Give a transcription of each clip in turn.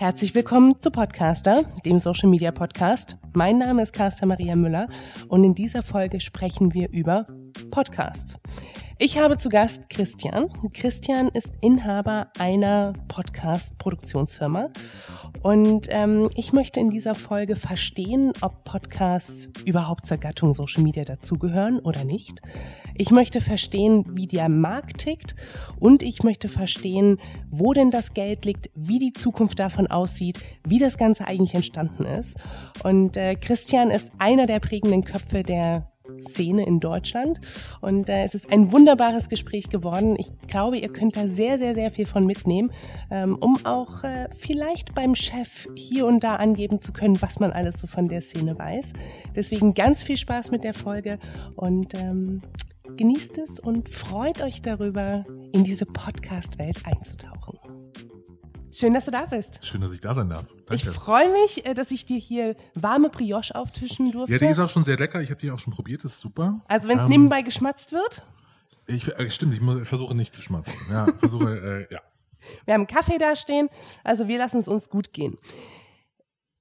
Herzlich willkommen zu Podcaster, dem Social Media Podcast. Mein Name ist Carsta Maria Müller und in dieser Folge sprechen wir über Podcasts. Ich habe zu Gast Christian. Christian ist Inhaber einer Podcast-Produktionsfirma und ähm, ich möchte in dieser Folge verstehen, ob Podcasts überhaupt zur Gattung Social Media dazugehören oder nicht. Ich möchte verstehen, wie der Markt tickt und ich möchte verstehen, wo denn das Geld liegt, wie die Zukunft davon aussieht, wie das Ganze eigentlich entstanden ist. Und äh, Christian ist einer der prägenden Köpfe der Szene in Deutschland. Und äh, es ist ein wunderbares Gespräch geworden. Ich glaube, ihr könnt da sehr, sehr, sehr viel von mitnehmen, ähm, um auch äh, vielleicht beim Chef hier und da angeben zu können, was man alles so von der Szene weiß. Deswegen ganz viel Spaß mit der Folge und ähm, genießt es und freut euch darüber, in diese Podcast-Welt einzutauchen. Schön, dass du da bist. Schön, dass ich da sein darf. Danke. Ich freue mich, äh, dass ich dir hier warme Brioche auftischen durfte. Ja, die ist auch schon sehr lecker. Ich habe die auch schon probiert. Das ist super. Also, wenn es ähm, nebenbei geschmatzt wird? Ich, äh, stimmt, ich, muss, ich, versuche nicht zu schmatzen. Ja, versuche, äh, ja. Wir haben Kaffee da stehen. Also, wir lassen es uns gut gehen.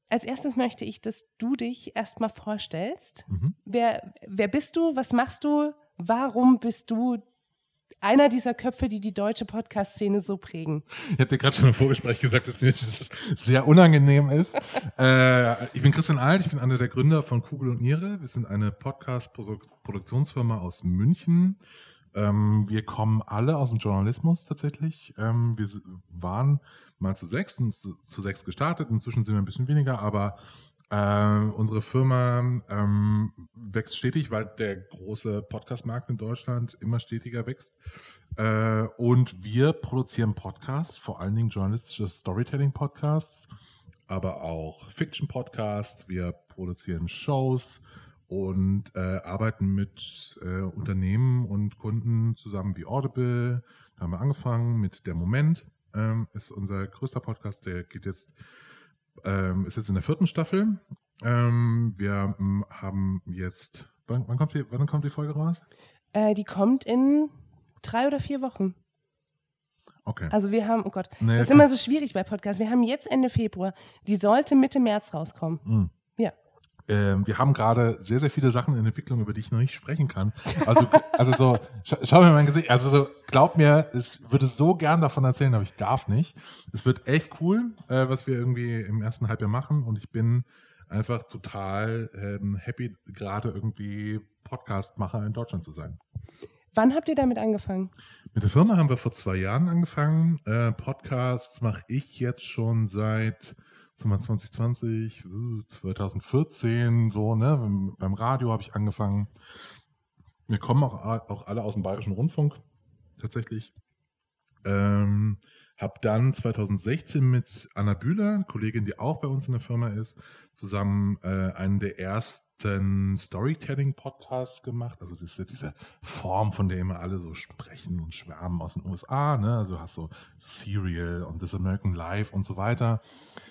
Als erstes möchte ich, dass du dich erstmal vorstellst. Mhm. Wer, wer bist du? Was machst du? Warum bist du einer dieser Köpfe, die die deutsche Podcast-Szene so prägen. Ich habe dir gerade schon im Vorgespräch gesagt, dass mir das sehr unangenehm ist. äh, ich bin Christian Alt, ich bin einer der Gründer von Kugel und Niere. Wir sind eine Podcast-Produktionsfirma aus München. Ähm, wir kommen alle aus dem Journalismus tatsächlich. Ähm, wir waren mal zu sechs, zu, zu sechs gestartet. Inzwischen sind wir ein bisschen weniger, aber äh, unsere Firma ähm, wächst stetig, weil der große Podcast-Markt in Deutschland immer stetiger wächst. Äh, und wir produzieren Podcasts, vor allen Dingen journalistische Storytelling-Podcasts, aber auch Fiction-Podcasts. Wir produzieren Shows und äh, arbeiten mit äh, Unternehmen und Kunden zusammen wie Audible. Da haben wir angefangen mit Der Moment. Ähm, ist unser größter Podcast, der geht jetzt ähm, ist jetzt in der vierten Staffel. Ähm, wir ähm, haben jetzt, wann, wann, kommt die, wann kommt die Folge raus? Äh, die kommt in drei oder vier Wochen. Okay. Also wir haben, oh Gott, nee, das ist immer so schwierig bei Podcasts. Wir haben jetzt Ende Februar. Die sollte Mitte März rauskommen. Mhm. Ähm, wir haben gerade sehr, sehr viele Sachen in Entwicklung, über die ich noch nicht sprechen kann. Also, also so, scha schau mir mein Gesicht, also so, glaub mir, ich würde so gern davon erzählen, aber ich darf nicht. Es wird echt cool, äh, was wir irgendwie im ersten Halbjahr machen und ich bin einfach total ähm, happy, gerade irgendwie Podcastmacher in Deutschland zu sein. Wann habt ihr damit angefangen? Mit der Firma haben wir vor zwei Jahren angefangen. Äh, Podcasts mache ich jetzt schon seit 2020, 2014, so, ne? Beim Radio habe ich angefangen. Wir kommen auch, auch alle aus dem Bayerischen Rundfunk, tatsächlich. Ähm, hab dann 2016 mit Anna Bühler, Kollegin, die auch bei uns in der Firma ist, zusammen äh, einen der ersten Storytelling-Podcasts gemacht. Also das ist ja diese Form, von der immer alle so sprechen und schwärmen aus den USA. Ne? Also hast so Serial und This American Life und so weiter.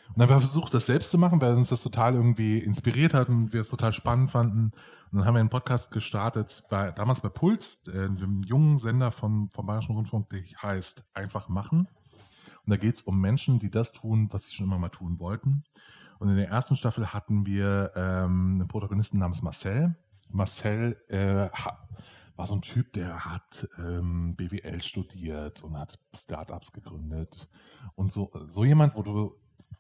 Und dann haben wir versucht, das selbst zu machen, weil uns das total irgendwie inspiriert hat und wir es total spannend fanden. Und dann haben wir einen Podcast gestartet, bei, damals bei Puls, äh, dem jungen Sender vom, vom Bayerischen Rundfunk, der heißt Einfach machen. Und da geht es um Menschen, die das tun, was sie schon immer mal tun wollten. Und in der ersten Staffel hatten wir ähm, einen Protagonisten namens Marcel. Marcel äh, war so ein Typ, der hat ähm, BWL studiert und hat Startups gegründet. Und so, so jemand, wo du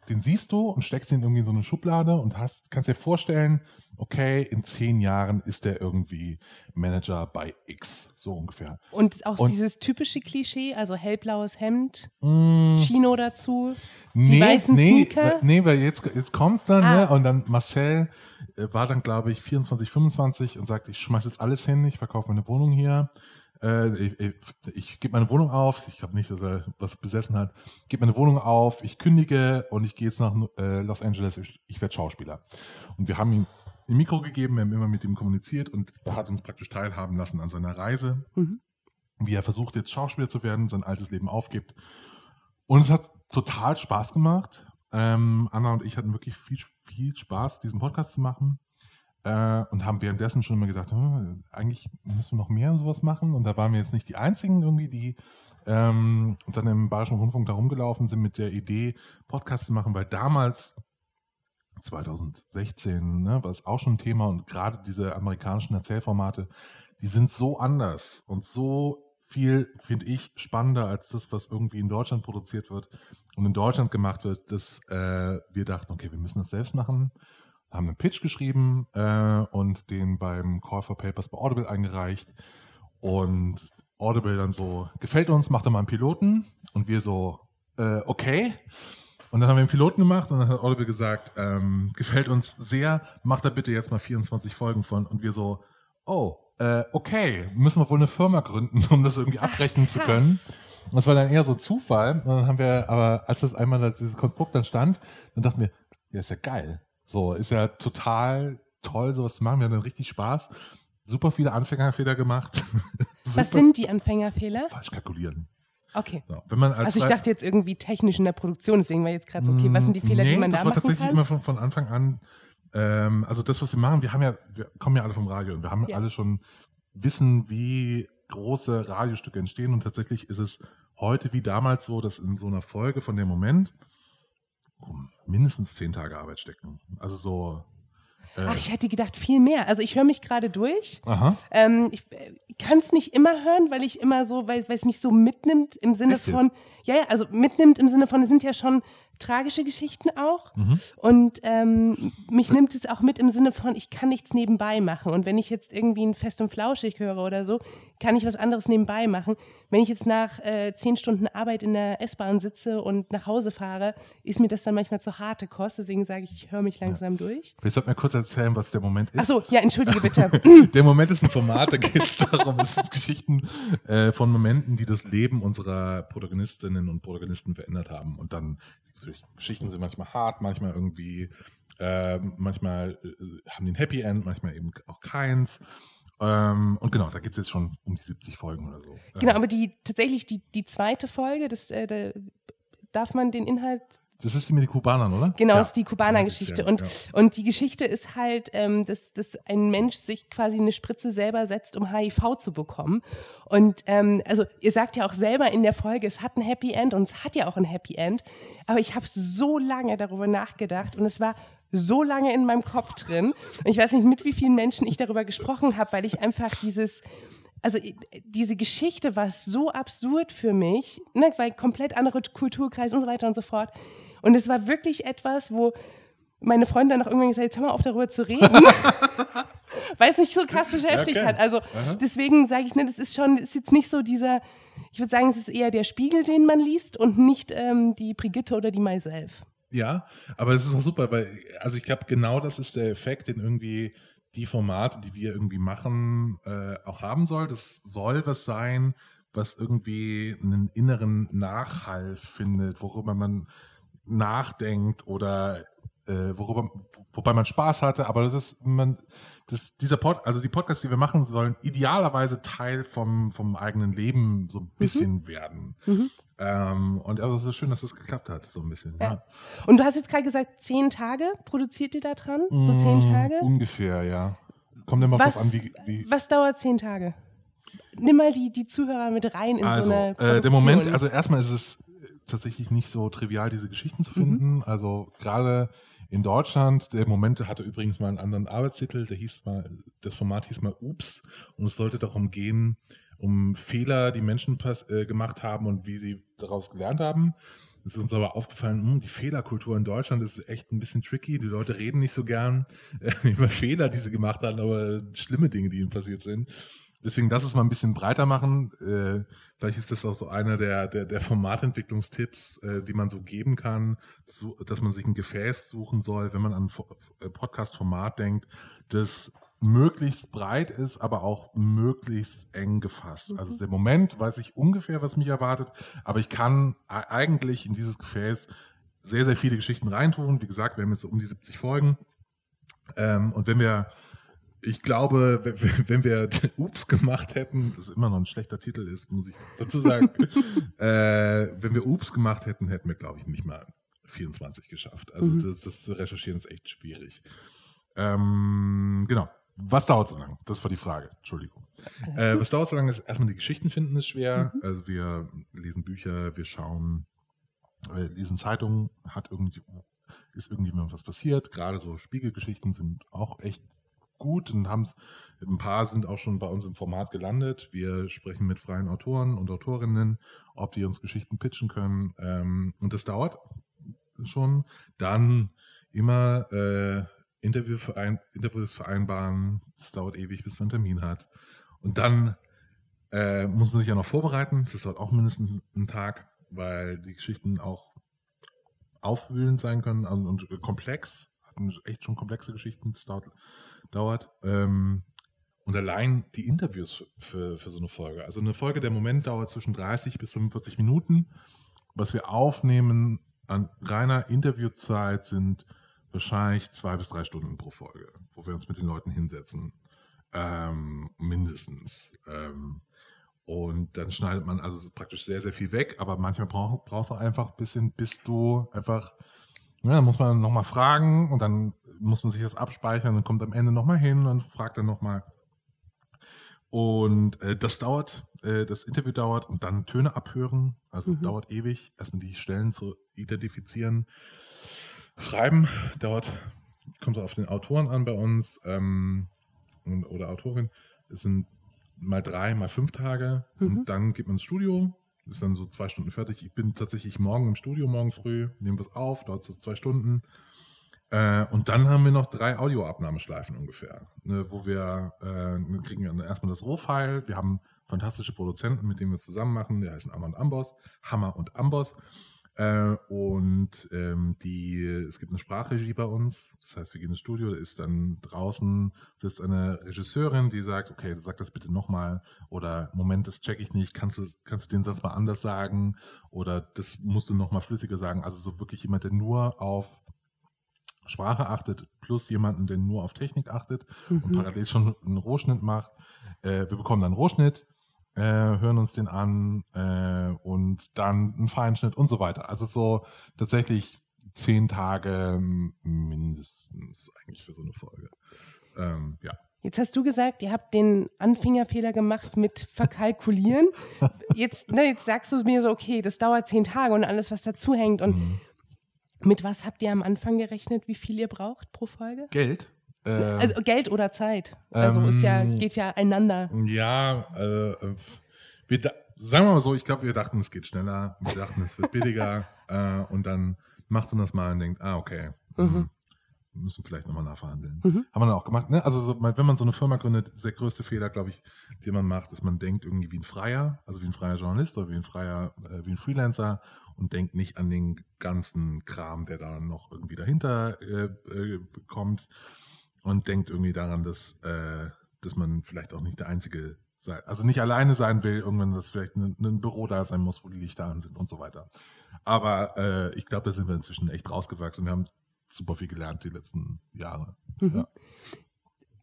den siehst du und steckst ihn irgendwie in so eine Schublade und hast, kannst dir vorstellen, okay, in zehn Jahren ist der irgendwie Manager bei X, so ungefähr. Und auch und, dieses typische Klischee, also hellblaues Hemd, mm, Chino dazu, nee, die weißen nee, Sneaker. Nee, weil jetzt, jetzt kommt's dann, ah. ne? Und dann Marcel äh, war dann, glaube ich, 24, 25 und sagt, ich schmeiß jetzt alles hin, ich verkaufe meine Wohnung hier äh, ich, ich, ich gebe meine Wohnung auf, ich glaube nicht, dass er was besessen hat, gebe meine Wohnung auf, ich kündige und ich gehe jetzt nach äh, Los Angeles, ich, ich werde Schauspieler. Und wir haben ihm ein Mikro gegeben, wir haben immer mit ihm kommuniziert und er hat uns praktisch teilhaben lassen an seiner Reise, mhm. wie er versucht jetzt Schauspieler zu werden, sein altes Leben aufgibt. Und es hat total Spaß gemacht. Ähm, Anna und ich hatten wirklich viel, viel Spaß, diesen Podcast zu machen. Äh, und haben währenddessen schon immer gedacht, hm, eigentlich müssen wir noch mehr sowas machen. Und da waren wir jetzt nicht die Einzigen irgendwie, die ähm, dann im Bayerischen Rundfunk da rumgelaufen sind mit der Idee, Podcasts zu machen, weil damals 2016 ne, war es auch schon ein Thema und gerade diese amerikanischen Erzählformate, die sind so anders und so viel, finde ich, spannender als das, was irgendwie in Deutschland produziert wird und in Deutschland gemacht wird, dass äh, wir dachten, okay, wir müssen das selbst machen, haben einen Pitch geschrieben äh, und den beim Call for Papers bei Audible eingereicht und Audible dann so, gefällt uns, macht er mal einen Piloten und wir so, äh, okay. Und dann haben wir einen Piloten gemacht und dann hat Audible gesagt, ähm, gefällt uns sehr, macht da bitte jetzt mal 24 Folgen von und wir so, oh, äh, okay, müssen wir wohl eine Firma gründen, um das irgendwie abrechnen Ach, zu können. Das war dann eher so Zufall. Und dann haben wir, aber als das einmal dieses Konstrukt dann stand, dann dachten wir, ja, ist ja geil. So, ist ja total toll, sowas zu machen. Wir haben dann richtig Spaß. Super viele Anfängerfehler gemacht. Was sind die Anfängerfehler? Falsch kalkulieren. Okay. So, wenn man als also ich dachte jetzt irgendwie technisch in der Produktion, deswegen war jetzt gerade so, okay, was sind die Fehler, nee, die man da machen kann? das war tatsächlich immer von, von Anfang an, ähm, also das, was wir machen, wir haben ja, wir kommen ja alle vom Radio und wir haben ja. alle schon wissen, wie große Radiostücke entstehen und tatsächlich ist es heute wie damals so, dass in so einer Folge von dem Moment mindestens zehn Tage Arbeit stecken. Also so Ach, ich hätte gedacht, viel mehr. Also ich höre mich gerade durch. Aha. Ähm, ich äh, kann es nicht immer hören, weil ich immer so, weil, weil es mich so mitnimmt im Sinne Echt von, jetzt? ja, ja, also mitnimmt im Sinne von, es sind ja schon tragische Geschichten auch. Mhm. Und ähm, mich nimmt es auch mit im Sinne von, ich kann nichts nebenbei machen. Und wenn ich jetzt irgendwie ein Fest und Flauschig höre oder so, kann ich was anderes nebenbei machen. Wenn ich jetzt nach äh, zehn Stunden Arbeit in der S-Bahn sitze und nach Hause fahre, ist mir das dann manchmal zu harte Kost. Deswegen sage ich, ich höre mich langsam ja. durch. Willst du mir kurz erzählen, was der Moment ist? Achso, ja, entschuldige bitte. der Moment ist ein Format, da geht es darum, es sind Geschichten äh, von Momenten, die das Leben unserer Protagonistinnen und Protagonisten verändert haben. Und dann Geschichten sind manchmal hart, manchmal irgendwie, äh, manchmal äh, haben die ein Happy End, manchmal eben auch keins. Ähm, und genau, da gibt es jetzt schon um die 70 Folgen oder so. Genau, aber die tatsächlich die, die zweite Folge, das, äh, da darf man den Inhalt das ist die mit den Kubanern, oder? Genau, ja. das ist die Kubaner-Geschichte. Und, ja. und die Geschichte ist halt, ähm, dass, dass ein Mensch sich quasi eine Spritze selber setzt, um HIV zu bekommen. Und ähm, also ihr sagt ja auch selber in der Folge, es hat ein Happy End und es hat ja auch ein Happy End. Aber ich habe so lange darüber nachgedacht und es war so lange in meinem Kopf drin. Und ich weiß nicht, mit wie vielen Menschen ich darüber gesprochen habe, weil ich einfach dieses also diese Geschichte war so absurd für mich, ne, weil komplett andere Kulturkreise und so weiter und so fort. Und es war wirklich etwas, wo meine Freundin dann noch irgendwann gesagt hat, jetzt hör mal auf darüber zu reden. weil es mich so krass beschäftigt okay. hat. Also Aha. deswegen sage ich, ne, das ist schon, ist jetzt nicht so dieser, ich würde sagen, es ist eher der Spiegel, den man liest und nicht ähm, die Brigitte oder die Myself. Ja, aber es ist auch super, weil, also ich glaube, genau das ist der Effekt, den irgendwie die Formate, die wir irgendwie machen, äh, auch haben soll. Das soll was sein, was irgendwie einen inneren Nachhall findet, worüber man nachdenkt oder äh, worüber, wobei man Spaß hatte, aber das ist, man, das, dieser Pod, also die Podcasts, die wir machen sollen, idealerweise Teil vom, vom eigenen Leben so ein mhm. bisschen mhm. werden. Mhm. Ähm, und aber es ist schön, dass das geklappt hat, so ein bisschen. Ja. ja. Und du hast jetzt gerade gesagt, zehn Tage produziert ihr da dran? So zehn mm, Tage? Ungefähr, ja. Kommt immer was, an, wie, wie. Was dauert zehn Tage? Nimm mal die, die Zuhörer mit rein in also, so eine Produktion. Äh, der Moment, also erstmal ist es tatsächlich nicht so trivial, diese Geschichten zu finden. Mhm. Also gerade in Deutschland, der Moment hatte übrigens mal einen anderen Arbeitstitel, der hieß mal, das Format hieß mal Ups und es sollte darum gehen, um Fehler, die Menschen äh, gemacht haben und wie sie daraus gelernt haben. Es ist uns aber aufgefallen, mh, hm, die Fehlerkultur in Deutschland ist echt ein bisschen tricky. Die Leute reden nicht so gern äh, über Fehler, die sie gemacht haben, aber schlimme Dinge, die ihnen passiert sind. Deswegen das ist mal ein bisschen breiter machen. Äh, vielleicht ist das auch so einer der, der, der Formatentwicklungstipps, äh, die man so geben kann, so, dass man sich ein Gefäß suchen soll, wenn man an ein Podcast-Format denkt, das möglichst breit ist, aber auch möglichst eng gefasst. Mhm. Also der Moment weiß ich ungefähr, was mich erwartet, aber ich kann eigentlich in dieses Gefäß sehr, sehr viele Geschichten reintun. Wie gesagt, wir haben jetzt so um die 70 Folgen. Ähm, und wenn wir ich glaube, wenn wir Ups gemacht hätten, das immer noch ein schlechter Titel ist, muss ich dazu sagen, äh, wenn wir Ups gemacht hätten, hätten wir, glaube ich, nicht mal 24 geschafft. Also mhm. das, das, zu recherchieren ist echt schwierig. Ähm, genau. Was dauert so lang? Das war die Frage. Entschuldigung. Äh, was dauert so lange? Erstmal die Geschichten finden ist schwer. Mhm. Also wir lesen Bücher, wir schauen, äh, lesen Zeitungen, hat irgendwie, ist irgendwie was passiert. Gerade so Spiegelgeschichten sind auch echt gut und haben ein paar sind auch schon bei uns im Format gelandet. Wir sprechen mit freien Autoren und Autorinnen, ob die uns Geschichten pitchen können. Ähm, und das dauert schon. Dann immer äh, Interview verein, Interviews vereinbaren. Das dauert ewig, bis man einen Termin hat. Und dann äh, muss man sich ja noch vorbereiten. Das dauert auch mindestens einen Tag, weil die Geschichten auch aufwühlend sein können und, und komplex. Echt schon komplexe Geschichten. Das dauert dauert. Ähm, und allein die Interviews für, für so eine Folge. Also eine Folge, der Moment dauert zwischen 30 bis 45 Minuten. Was wir aufnehmen an reiner Interviewzeit sind wahrscheinlich zwei bis drei Stunden pro Folge, wo wir uns mit den Leuten hinsetzen. Ähm, mindestens. Ähm, und dann schneidet man also praktisch sehr, sehr viel weg, aber manchmal brauch, brauchst du einfach ein bisschen, bis du einfach, ja, dann muss man nochmal fragen und dann muss man sich das abspeichern und kommt am Ende nochmal hin und fragt dann nochmal. Und äh, das dauert, äh, das Interview dauert und dann Töne abhören. Also mhm. dauert ewig, erstmal die Stellen zu identifizieren. Schreiben dauert, kommt auf den Autoren an bei uns ähm, oder Autorin. Es sind mal drei, mal fünf Tage mhm. und dann geht man ins Studio. Ist dann so zwei Stunden fertig. Ich bin tatsächlich morgen im Studio, morgen früh, nehme was auf, dauert so zwei Stunden. Äh, und dann haben wir noch drei Audioabnahmeschleifen ungefähr, ne, wo wir, äh, wir kriegen erstmal das Rohfile. Wir haben fantastische Produzenten, mit denen wir es zusammen machen. Die heißen Hammer und Amboss, Hammer und Amboss. Äh, und ähm, die, es gibt eine Sprachregie bei uns. Das heißt, wir gehen ins Studio, da ist dann draußen sitzt eine Regisseurin, die sagt, okay, sag das bitte nochmal. Oder Moment, das check ich nicht. Kannst du, kannst du den Satz mal anders sagen? Oder das musst du nochmal flüssiger sagen. Also so wirklich jemand, der nur auf Sprache achtet, plus jemanden, der nur auf Technik achtet mhm. und parallel schon einen Rohschnitt macht. Äh, wir bekommen dann einen Rohschnitt, äh, hören uns den an äh, und dann einen Feinschnitt und so weiter. Also so tatsächlich zehn Tage mindestens eigentlich für so eine Folge. Ähm, ja. Jetzt hast du gesagt, ihr habt den Anfängerfehler gemacht mit Verkalkulieren. Jetzt, ne, jetzt sagst du mir so, okay, das dauert zehn Tage und alles, was dazu hängt. Und mhm. Mit was habt ihr am Anfang gerechnet, wie viel ihr braucht pro Folge? Geld. Äh, also Geld oder Zeit. Also ähm, ist ja, geht ja einander. Ja, äh, wir sagen wir mal so, ich glaube, wir dachten, es geht schneller, wir dachten, es wird billiger äh, und dann macht man das mal und denkt, ah, okay. Mhm. Hm, müssen vielleicht nochmal nachverhandeln. Mhm. Haben wir dann auch gemacht. Ne? Also so, wenn man so eine Firma gründet, ist der größte Fehler, glaube ich, den man macht, ist, man denkt irgendwie wie ein Freier, also wie ein freier Journalist oder wie ein freier, äh, wie ein Freelancer und denkt nicht an den ganzen Kram, der da noch irgendwie dahinter äh, äh, kommt und denkt irgendwie daran, dass, äh, dass man vielleicht auch nicht der Einzige sein, also nicht alleine sein will, irgendwann, dass vielleicht ein, ein Büro da sein muss, wo die Lichter an sind und so weiter. Aber äh, ich glaube, da sind wir inzwischen echt rausgewachsen. Wir haben super viel gelernt die letzten Jahre. Mhm. Ja.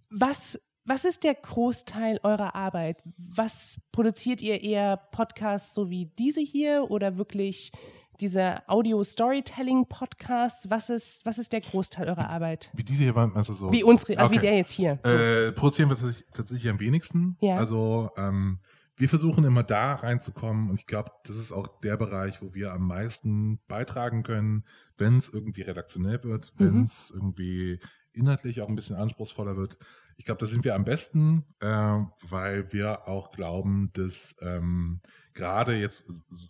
Was was ist der Großteil eurer Arbeit? Was produziert ihr eher Podcasts so wie diese hier oder wirklich diese Audio-Storytelling-Podcasts? Was ist, was ist der Großteil eurer Arbeit? Wie diese hier, also so. Wie unsere, also okay. wie der jetzt hier. So. Äh, produzieren wir tatsächlich, tatsächlich am wenigsten. Ja. Also ähm, wir versuchen immer da reinzukommen und ich glaube, das ist auch der Bereich, wo wir am meisten beitragen können, wenn es irgendwie redaktionell wird, wenn es mhm. irgendwie inhaltlich auch ein bisschen anspruchsvoller wird. Ich glaube, da sind wir am besten, äh, weil wir auch glauben, dass ähm, gerade jetzt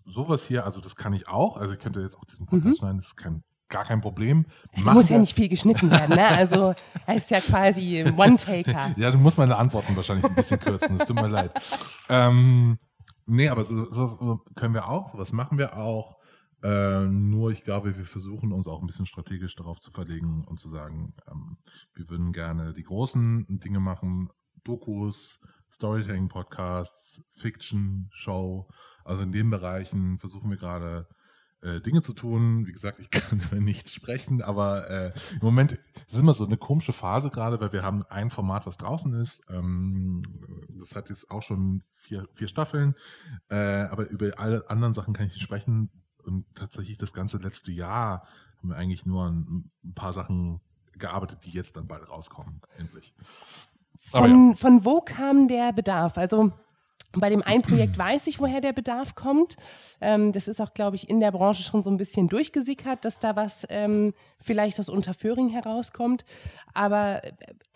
sowas hier, also das kann ich auch, also ich könnte jetzt auch diesen Podcast mhm. schneiden, das ist kein, gar kein Problem. Es muss ja nicht viel geschnitten werden, ne? Also er ist ja quasi One-Taker. ja, du musst meine Antworten wahrscheinlich ein bisschen kürzen, es tut mir leid. Ähm, nee, aber so, so können wir auch, sowas machen wir auch. Äh, nur ich glaube, wir versuchen uns auch ein bisschen strategisch darauf zu verlegen und zu sagen, ähm, wir würden gerne die großen Dinge machen, Dokus, Storytelling-Podcasts, Fiction, Show. Also in den Bereichen versuchen wir gerade äh, Dinge zu tun. Wie gesagt, ich kann über nichts sprechen, aber äh, im Moment ist immer so eine komische Phase gerade, weil wir haben ein Format, was draußen ist. Ähm, das hat jetzt auch schon vier, vier Staffeln, äh, aber über alle anderen Sachen kann ich nicht sprechen, und tatsächlich das ganze letzte Jahr haben wir eigentlich nur ein, ein paar Sachen gearbeitet, die jetzt dann bald rauskommen, endlich. Von, ja. von wo kam der Bedarf? Also bei dem einen Projekt weiß ich, woher der Bedarf kommt. Ähm, das ist auch, glaube ich, in der Branche schon so ein bisschen durchgesickert, dass da was ähm, vielleicht aus Unterföhring herauskommt. Aber äh,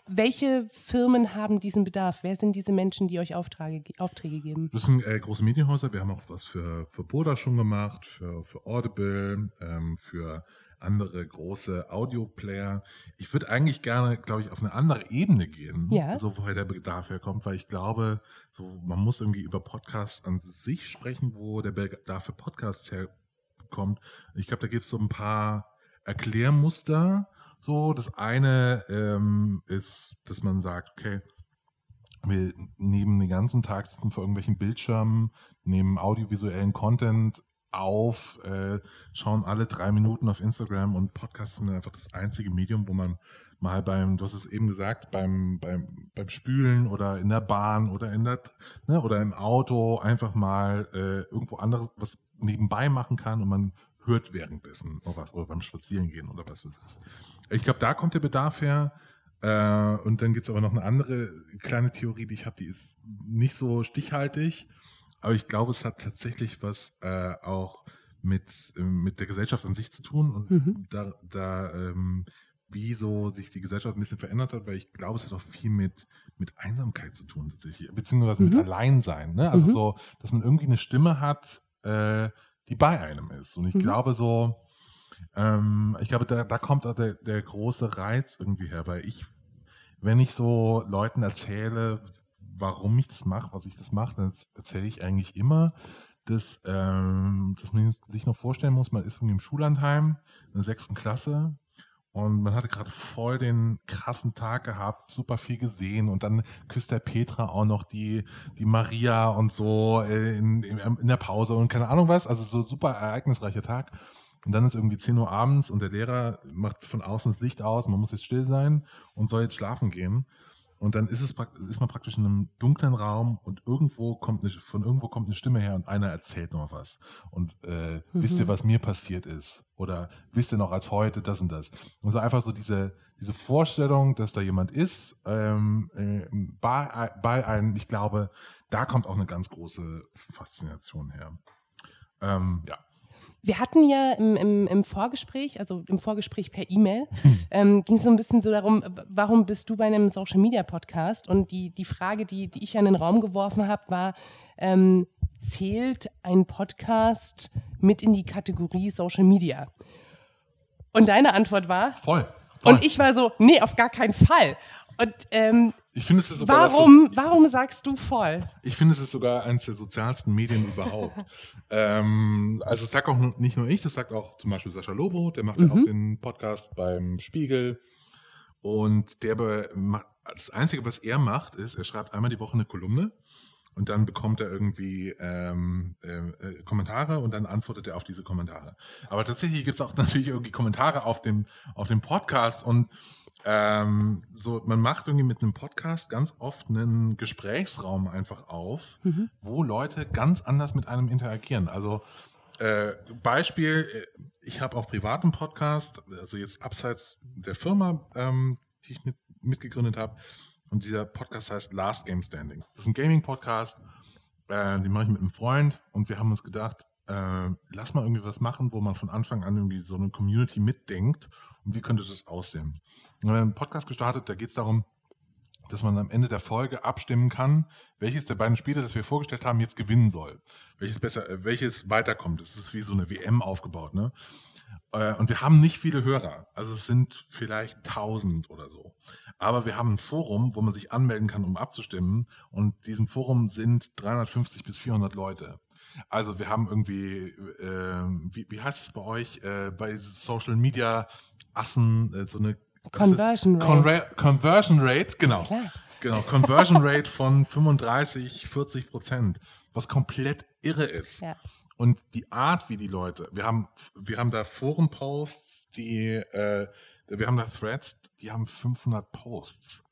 welche Firmen haben diesen Bedarf? Wer sind diese Menschen, die euch Aufträge, Aufträge geben? Das sind äh, große Medienhäuser. Wir haben auch was für, für Boda schon gemacht, für, für Audible, ähm, für andere große Audioplayer. Ich würde eigentlich gerne, glaube ich, auf eine andere Ebene gehen, ja. so woher der Bedarf herkommt, weil ich glaube, so man muss irgendwie über Podcasts an sich sprechen, wo der Bedarf für Podcasts herkommt. Ich glaube, da gibt es so ein paar Erklärmuster. So, das eine ähm, ist, dass man sagt, okay, wir nehmen den ganzen Tag sitzen vor irgendwelchen Bildschirmen, nehmen audiovisuellen Content auf, äh, schauen alle drei Minuten auf Instagram und Podcasts sind einfach das einzige Medium, wo man mal beim, du hast es eben gesagt, beim, beim, beim Spülen oder in der Bahn oder in der, ne, oder im Auto einfach mal äh, irgendwo anderes was nebenbei machen kann und man hört währenddessen oder was, oder beim Spazierengehen oder was weiß ich. Ich glaube, da kommt der Bedarf her. Äh, und dann gibt es aber noch eine andere kleine Theorie, die ich habe, die ist nicht so stichhaltig. Aber ich glaube, es hat tatsächlich was äh, auch mit, äh, mit der Gesellschaft an sich zu tun und mhm. da, da ähm, wie so sich die Gesellschaft ein bisschen verändert hat, weil ich glaube, es hat auch viel mit, mit Einsamkeit zu tun tatsächlich, beziehungsweise mhm. mit Alleinsein. Ne? Also mhm. so, dass man irgendwie eine Stimme hat, äh, die bei einem ist. Und ich mhm. glaube so, ähm, ich glaube, da, da kommt auch der, der große Reiz irgendwie her, weil ich, wenn ich so Leuten erzähle, warum ich das mache, was ich das mache, dann erzähle ich eigentlich immer, dass, ähm, dass man sich noch vorstellen muss, man ist irgendwie im Schullandheim in der sechsten Klasse und man hatte gerade voll den krassen Tag gehabt, super viel gesehen und dann küsst der Petra auch noch die, die Maria und so äh, in, in, in der Pause und keine Ahnung was, also so super ereignisreicher Tag. Und dann ist irgendwie 10 Uhr abends und der Lehrer macht von außen das Licht aus, man muss jetzt still sein und soll jetzt schlafen gehen. Und dann ist es ist man praktisch in einem dunklen Raum und irgendwo kommt eine, von irgendwo kommt eine Stimme her und einer erzählt noch was. Und äh, mhm. wisst ihr, was mir passiert ist? Oder wisst ihr noch als heute das und das? Und so einfach so diese, diese Vorstellung, dass da jemand ist, ähm, äh, bei, bei einem, ich glaube, da kommt auch eine ganz große Faszination her. Ähm, ja. Wir hatten ja im, im, im, Vorgespräch, also im Vorgespräch per E-Mail, ähm, ging es so ein bisschen so darum, warum bist du bei einem Social Media Podcast? Und die, die Frage, die, die ich an den Raum geworfen habe, war, ähm, zählt ein Podcast mit in die Kategorie Social Media? Und deine Antwort war? Voll. voll. Und ich war so, nee, auf gar keinen Fall. Und ähm, ich finde es ist sogar warum, das, warum sagst du voll? Ich finde es ist sogar eines der sozialsten Medien überhaupt. ähm, also das sagt auch nicht nur ich, das sagt auch zum Beispiel Sascha Lobo, der macht mhm. ja auch den Podcast beim Spiegel. Und der macht, das Einzige, was er macht, ist, er schreibt einmal die Woche eine Kolumne und dann bekommt er irgendwie ähm, äh, äh Kommentare und dann antwortet er auf diese Kommentare. Aber tatsächlich gibt es auch natürlich irgendwie Kommentare auf dem, auf dem Podcast und ähm, so, man macht irgendwie mit einem Podcast ganz oft einen Gesprächsraum einfach auf, mhm. wo Leute ganz anders mit einem interagieren. Also äh, Beispiel, äh, ich habe auch privaten Podcast, also jetzt abseits der Firma, ähm, die ich mit, mitgegründet habe. Und dieser Podcast heißt Last Game Standing. Das ist ein Gaming-Podcast, äh, den mache ich mit einem Freund und wir haben uns gedacht, äh, lass mal irgendwie was machen, wo man von Anfang an irgendwie so eine Community mitdenkt und wie könnte das aussehen. Wir haben einen Podcast gestartet, da geht es darum, dass man am Ende der Folge abstimmen kann, welches der beiden Spiele, das wir vorgestellt haben, jetzt gewinnen soll. Welches besser, äh, welches weiterkommt. Das ist wie so eine WM aufgebaut, ne? Äh, und wir haben nicht viele Hörer. Also es sind vielleicht tausend oder so. Aber wir haben ein Forum, wo man sich anmelden kann, um abzustimmen. Und diesem Forum sind 350 bis 400 Leute. Also wir haben irgendwie, äh, wie, wie heißt es bei euch, äh, bei Social Media Assen, äh, so eine Conversion Rate. Conversion Rate, genau. Klar. Genau, Conversion Rate von 35, 40 Prozent, was komplett irre ist. Ja. Und die Art, wie die Leute, wir haben, wir haben da Forenposts, die, äh, wir haben da Threads, die haben 500 Posts.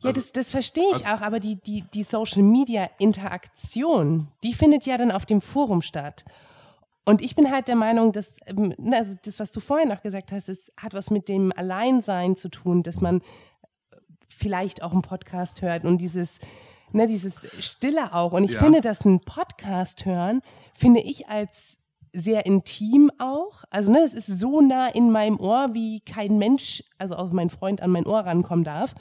Ja, also, das, das verstehe ich also, auch, aber die, die, die Social Media Interaktion, die findet ja dann auf dem Forum statt. Und ich bin halt der Meinung, dass, ähm, ne, also das, was du vorhin auch gesagt hast, es hat was mit dem Alleinsein zu tun, dass man vielleicht auch einen Podcast hört und dieses, ne, dieses Stille auch. Und ich Ja. finde, dass ein Podcast hören, finde ich als sehr intim auch. Also, ne, es ist so nah in meinem Ohr, wie kein Mensch, also auch mein Freund an mein Ohr rankommen darf.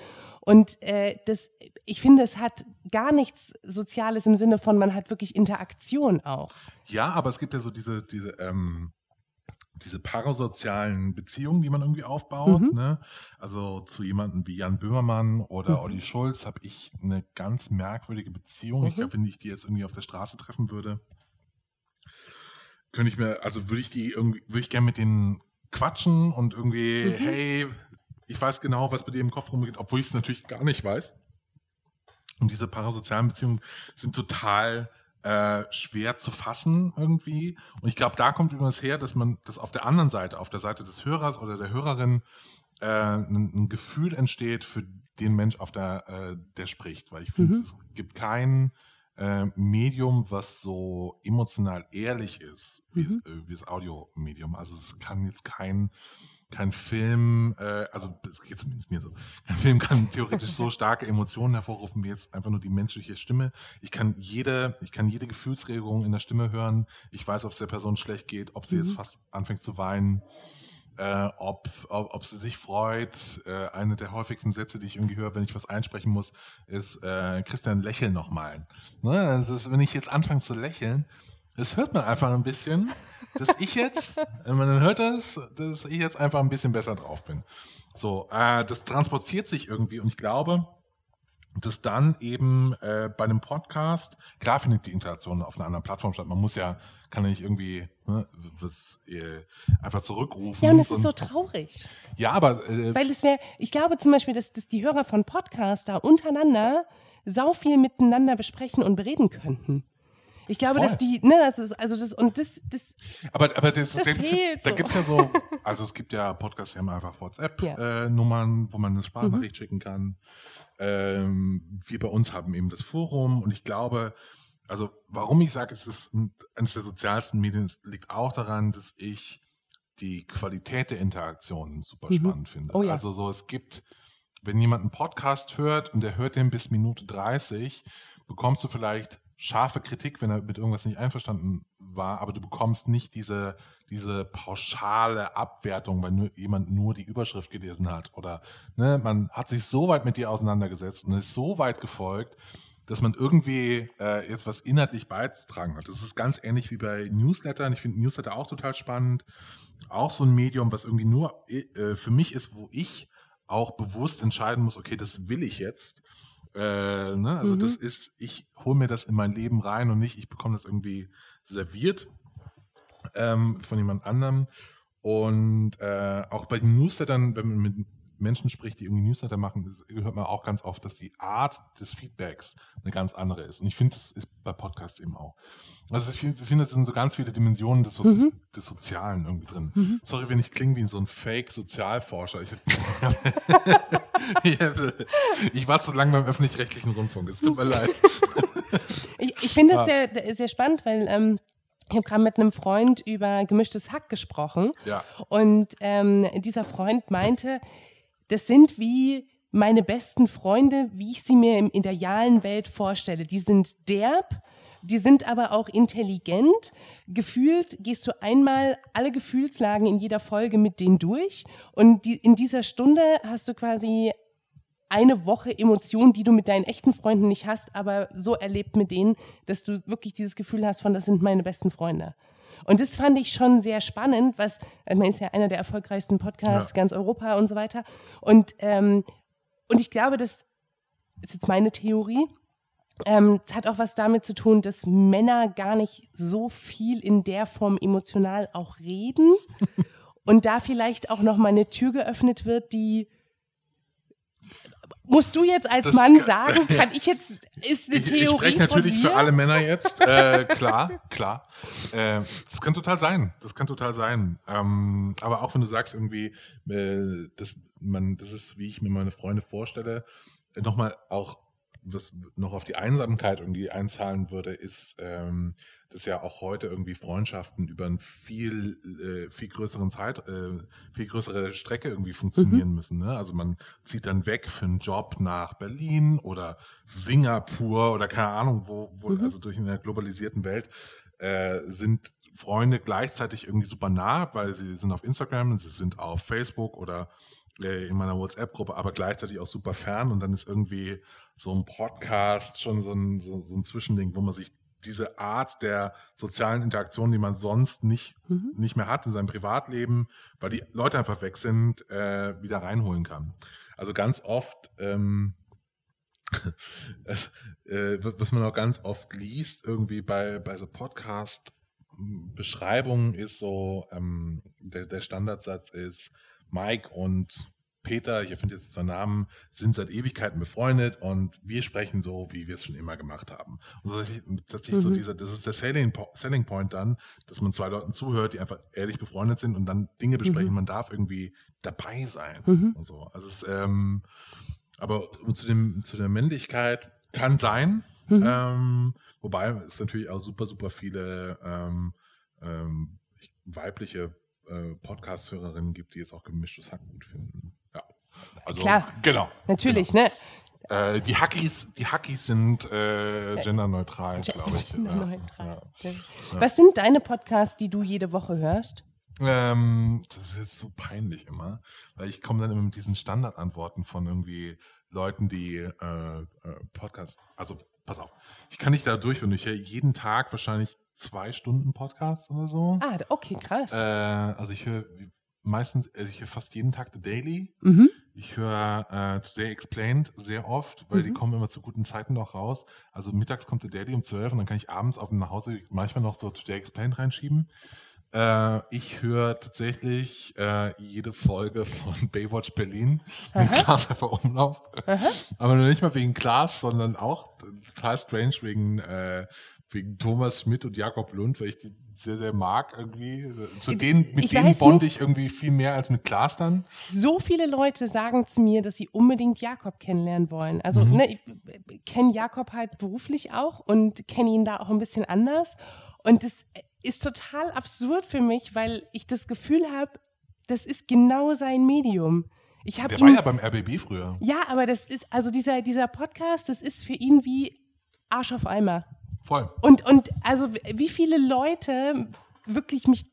Und äh, das, ich finde, es hat gar nichts Soziales im Sinne von, man hat wirklich Interaktion auch. Ja, aber es gibt ja so diese, diese, ähm, diese parasozialen Beziehungen, die man irgendwie aufbaut. Mhm. Ne? Also zu jemandem wie Jan Böhmermann oder Mhm. Olli Schulz habe ich eine ganz merkwürdige Beziehung. Ich Mhm. glaube, wenn ich die jetzt irgendwie auf der Straße treffen würde, könnte ich mir, also würde ich die irgendwie, würde ich gerne mit denen quatschen und irgendwie, Mhm. hey, ich weiß genau, was bei dir im Kopf rumgeht, obwohl ich es natürlich gar nicht weiß. Und diese parasozialen Beziehungen sind total äh, schwer zu fassen irgendwie. Und ich glaube, da kommt übrigens her, dass man das auf der anderen Seite, auf der Seite des Hörers oder der Hörerin, äh, ein, ein Gefühl entsteht für den Mensch, auf der äh, der spricht. Weil ich finde, Mhm. es gibt kein äh, Medium, was so emotional ehrlich ist wie, Mhm. äh, wie das Audiomedium. Also es kann jetzt kein kein Film, äh, also es geht zumindest mir so, kein Film kann theoretisch so starke Emotionen hervorrufen wie jetzt einfach nur die menschliche Stimme. Ich kann jede, ich kann jede Gefühlsregung in der Stimme hören. Ich weiß, ob es der Person schlecht geht, ob sie Mhm. jetzt fast anfängt zu weinen, äh, ob, ob, ob sie sich freut. Äh, eine der häufigsten Sätze, die ich irgendwie höre, wenn ich was einsprechen muss, ist äh, Christian, lächel nochmal. Ne? Also wenn ich jetzt anfange zu lächeln, das hört man einfach ein bisschen, dass ich jetzt, wenn man dann hört das, dass ich jetzt einfach ein bisschen besser drauf bin. So, äh, das transportiert sich irgendwie und ich glaube, dass dann eben äh, bei einem Podcast, klar findet die Interaktion auf einer anderen Plattform statt. Man muss ja, kann ja nicht irgendwie ne, was äh, einfach zurückrufen. Ja, und es ist so und- traurig. ja, aber äh, Weil es wäre, ich glaube zum Beispiel, dass, dass die Hörer von Podcaster untereinander sau viel miteinander besprechen und bereden könnten. Ich glaube, Voll. dass die, ne, das ist, also das, und das, das, Aber, aber das, Das da gibt's, fehlt da so. ja so, also es gibt ja Podcasts, die haben einfach Ja. Mhm. WhatsApp-Nummern, wo man eine Sprachnachricht schicken kann. Ähm, wir bei uns haben eben das Forum und ich glaube, also warum ich sage, es ist ein- eines der sozialsten Medien, es liegt auch daran, dass ich die Qualität der Interaktion super Mhm. spannend finde. Oh ja. Also so, es gibt, wenn jemand einen Podcast hört und der hört den bis Minute 30, bekommst du vielleicht scharfe Kritik, wenn er mit irgendwas nicht einverstanden war, aber du bekommst nicht diese, diese pauschale Abwertung, weil nur, jemand nur die Überschrift gelesen hat. Oder ne, man hat sich so weit mit dir auseinandergesetzt und ist so weit gefolgt, dass man irgendwie äh, jetzt was inhaltlich beizutragen hat. Das ist ganz ähnlich wie bei Newslettern. Ich finde Newsletter auch total spannend. Auch so ein Medium, was irgendwie nur äh, für mich ist, wo ich auch bewusst entscheiden muss, okay, das will ich jetzt. Äh, ne? Also Mhm. das ist, ich hole mir das in mein Leben rein und nicht, ich bekomme das irgendwie serviert ähm, von jemand anderem. Und äh, auch bei den Newslettern, wenn man mit Menschen spricht, die irgendwie Newsletter machen, hört man auch ganz oft, dass die Art des Feedbacks eine ganz andere ist. Und ich finde, das ist bei Podcasts eben auch. Also ich finde, find, es sind so ganz viele Dimensionen des, so Mhm. des Sozialen irgendwie drin. Sorry, wenn ich klinge wie so ein Fake-Sozialforscher. Ich, ich, war zu lange beim öffentlich-rechtlichen Rundfunk. Es tut mir leid. ich, ich finde es Ja. sehr, sehr spannend, weil ähm, ich habe gerade mit einem Freund über gemischtes Hack gesprochen. Ja. Und ähm, dieser Freund meinte, das sind wie meine besten Freunde, wie ich sie mir im idealen Welt vorstelle. Die sind derb, die sind aber auch intelligent. Gefühlt gehst du einmal alle Gefühlslagen in jeder Folge mit denen durch und die, in dieser Stunde hast du quasi eine Woche Emotion, die du mit deinen echten Freunden nicht hast, aber so erlebt mit denen, dass du wirklich dieses Gefühl hast von, das sind meine besten Freunde. Und das fand ich schon sehr spannend, was, ich meine, ist ja einer der erfolgreichsten Podcasts Ja. ganz Europa und so weiter. Und, ähm, und ich glaube, das ist jetzt meine Theorie, ähm, es hat auch was damit zu tun, dass Männer gar nicht so viel in der Form emotional auch reden und da vielleicht auch noch mal eine Tür geöffnet wird, die Musst du jetzt als Das Mann sagen, kann ich jetzt, ist eine Ich, Theorie ich spreche von natürlich dir? für alle Männer jetzt. Äh, klar, klar. Äh, das kann total sein. Das kann total sein. Ähm, aber auch wenn du sagst irgendwie, äh, dass man, das ist, wie ich mir meine Freunde vorstelle, äh, nochmal auch was noch auf die Einsamkeit irgendwie einzahlen würde, ist, ähm, dass ja auch heute irgendwie Freundschaften über einen viel, äh, viel größeren Zeit, äh, viel größere Strecke irgendwie funktionieren mhm. müssen. Ne? Also man zieht dann weg für einen Job nach Berlin oder Singapur oder keine Ahnung, wo, wo mhm. also durch in der globalisierten Welt äh, sind Freunde gleichzeitig irgendwie super nah, weil sie sind auf Instagram, sie sind auf Facebook oder äh, in meiner WhatsApp-Gruppe, aber gleichzeitig auch super fern und dann ist irgendwie so ein Podcast schon so ein, so, so ein Zwischending, wo man sich diese Art der sozialen Interaktion, die man sonst nicht, mhm. nicht mehr hat in seinem Privatleben, weil die Leute einfach weg sind, äh, wieder reinholen kann. Also ganz oft, ähm, äh, was man auch ganz oft liest, irgendwie bei, bei so Podcast-Beschreibungen ist so, ähm, der, der Standardsatz ist, Mike und Peter, ich finde jetzt zwei Namen, sind seit Ewigkeiten befreundet und wir sprechen so, wie wir es schon immer gemacht haben. Und tatsächlich mhm. so dieser, das ist der Selling, Selling Point dann, dass man zwei Leuten zuhört, die einfach ehrlich befreundet sind und dann Dinge besprechen. Mhm. Man darf irgendwie dabei sein mhm. und so. Also es, ähm, aber zu dem, zu der Männlichkeit kann sein, mhm. ähm, wobei es natürlich auch super, super viele ähm, ähm, weibliche äh, Podcast-Hörerinnen gibt, die jetzt auch gemischtes Hack gut finden. Ja. Also, Klar. Genau. Natürlich, genau. ne? Äh, die Hackies, die Hackies sind äh, äh genderneutral, glaube ich. Genderneutral. Ja. Was sind deine Podcasts, die du jede Woche hörst? Ähm, das ist jetzt so peinlich immer, weil ich komme dann immer mit diesen Standardantworten von irgendwie Leuten, die äh, äh, Podcasts, also pass auf, ich kann nicht da durch und ich höre jeden Tag wahrscheinlich zwei Stunden Podcast oder so. Ah, okay, krass. Äh, also ich höre meistens, also ich höre fast jeden Tag The Daily. Mhm. Ich höre äh, Today Explained sehr oft, weil mhm. die kommen immer zu guten Zeiten noch raus. Also mittags kommt The Daily um 12 und dann kann ich abends auf dem Nachhause manchmal noch so Today Explained reinschieben. Äh, ich höre tatsächlich äh, jede Folge von Baywatch Berlin mit Klaas einfach Umlauf. Aha. Aber nur nicht mal wegen Klaas, sondern auch total strange wegen äh, wegen Thomas Schmidt und Jakob Lund, weil ich die sehr, sehr mag irgendwie. Zu denen, mit ich denen bonde ich irgendwie viel mehr als mit Klaas dann. So viele Leute sagen zu mir, dass sie unbedingt Jakob kennenlernen wollen. Also mhm. ne, ich kenne Jakob halt beruflich auch und kenne ihn da auch ein bisschen anders. Und das ist total absurd für mich, weil ich das Gefühl habe, das ist genau sein Medium. Ich Der ihn, war ja beim RBB früher. Ja, aber das ist, also dieser, dieser Podcast, das ist für ihn wie Arsch auf Eimer. Voll. Und, und also wie viele Leute wirklich mich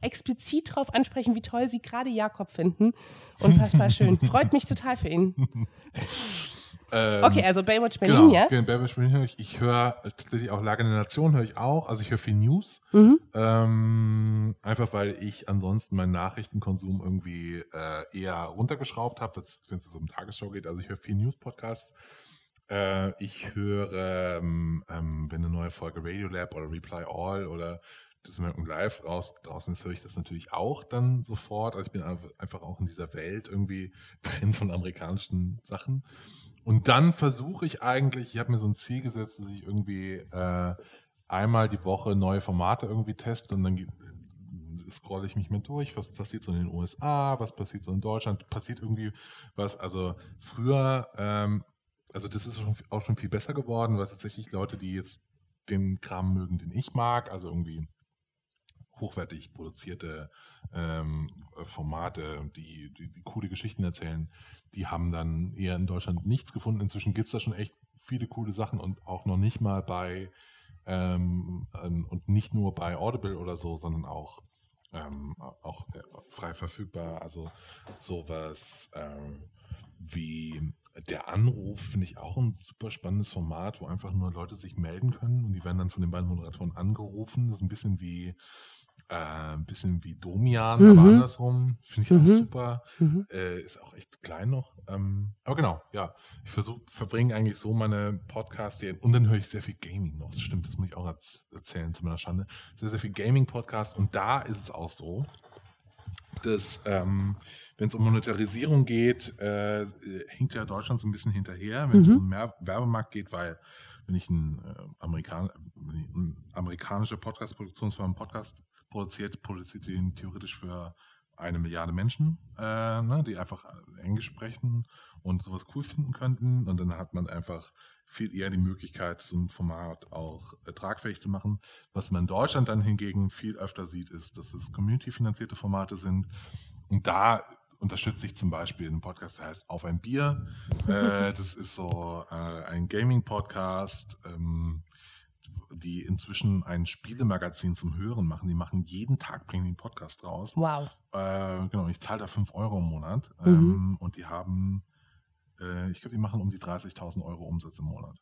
explizit darauf ansprechen, wie toll sie gerade Jakob finden. Unfassbar schön. Freut mich total für ihn. Ähm, okay, also Baywatch Berlin, genau, ja? Genau, Baywatch Berlin höre ich. Ich höre tatsächlich auch Lage der Nation höre ich auch. Also ich höre viel News. Mhm. Ähm, einfach weil ich ansonsten meinen Nachrichtenkonsum irgendwie äh, eher runtergeschraubt habe, wenn es um Tagesschau geht. Also ich höre viel News-Podcasts. Äh, ich höre, ähm, ähm, wenn eine neue Folge Radiolab oder Reply All oder das American Live raus, draußen ist, höre ich das natürlich auch dann sofort. Also ich bin einfach auch in dieser Welt irgendwie drin von amerikanischen Sachen. Und dann versuche ich eigentlich, ich habe mir so ein Ziel gesetzt, dass ich irgendwie äh, einmal die Woche neue Formate irgendwie teste und dann scrolle ich mich mit durch, was passiert so in den USA, was passiert so in Deutschland, passiert irgendwie was. Also früher ähm, also das ist auch schon viel besser geworden, weil tatsächlich Leute, die jetzt den Kram mögen, den ich mag, also irgendwie hochwertig produzierte ähm, Formate, die, die, die, coole Geschichten erzählen, die haben dann eher in Deutschland nichts gefunden. Inzwischen gibt es da schon echt viele coole Sachen und auch noch nicht mal bei ähm, ähm, und nicht nur bei Audible oder so, sondern auch ähm, auch äh, frei verfügbar. Also sowas ähm, wie der Anruf finde ich auch ein super spannendes Format, wo einfach nur Leute sich melden können und die werden dann von den beiden Moderatoren angerufen. Das ist ein bisschen wie äh, ein bisschen wie Domian, mhm. aber andersrum. Finde ich mhm. auch super. Mhm. Äh, ist auch echt klein noch. Ähm, aber genau, ja. Ich versuche, verbringe eigentlich so meine Podcasts hier und dann höre ich sehr viel Gaming noch. Das stimmt, das muss ich auch erzählen zu meiner Schande. Sehr, sehr viel Gaming-Podcasts und da ist es auch so, dass ähm, wenn es um Monetarisierung geht, äh, hinkt ja Deutschland so ein bisschen hinterher, wenn es mhm. um mehr Werbemarkt geht, weil wenn ich ein, äh, Amerikan ein amerikanische Podcast-Produktionsfirma einen Podcast produziert, produziert den theoretisch für eine Milliarde Menschen, äh, ne, die einfach Englisch sprechen und sowas cool finden könnten. Und dann hat man einfach viel eher die Möglichkeit, so ein Format auch äh, tragfähig zu machen. Was man in Deutschland dann hingegen viel öfter sieht, ist, dass es community-finanzierte Formate sind. Und da unterstütze ich zum Beispiel einen Podcast, der heißt Auf ein Bier. Äh, das ist so äh, ein Gaming-Podcast. Ähm, die inzwischen ein Spielemagazin zum Hören machen. Die machen jeden Tag, bringen einen Podcast raus. Wow. Äh, genau, ich zahle da 5 Euro im Monat. Mhm. Ähm, und die haben, äh, ich glaube, die machen um die 30.000 Euro Umsatz im Monat.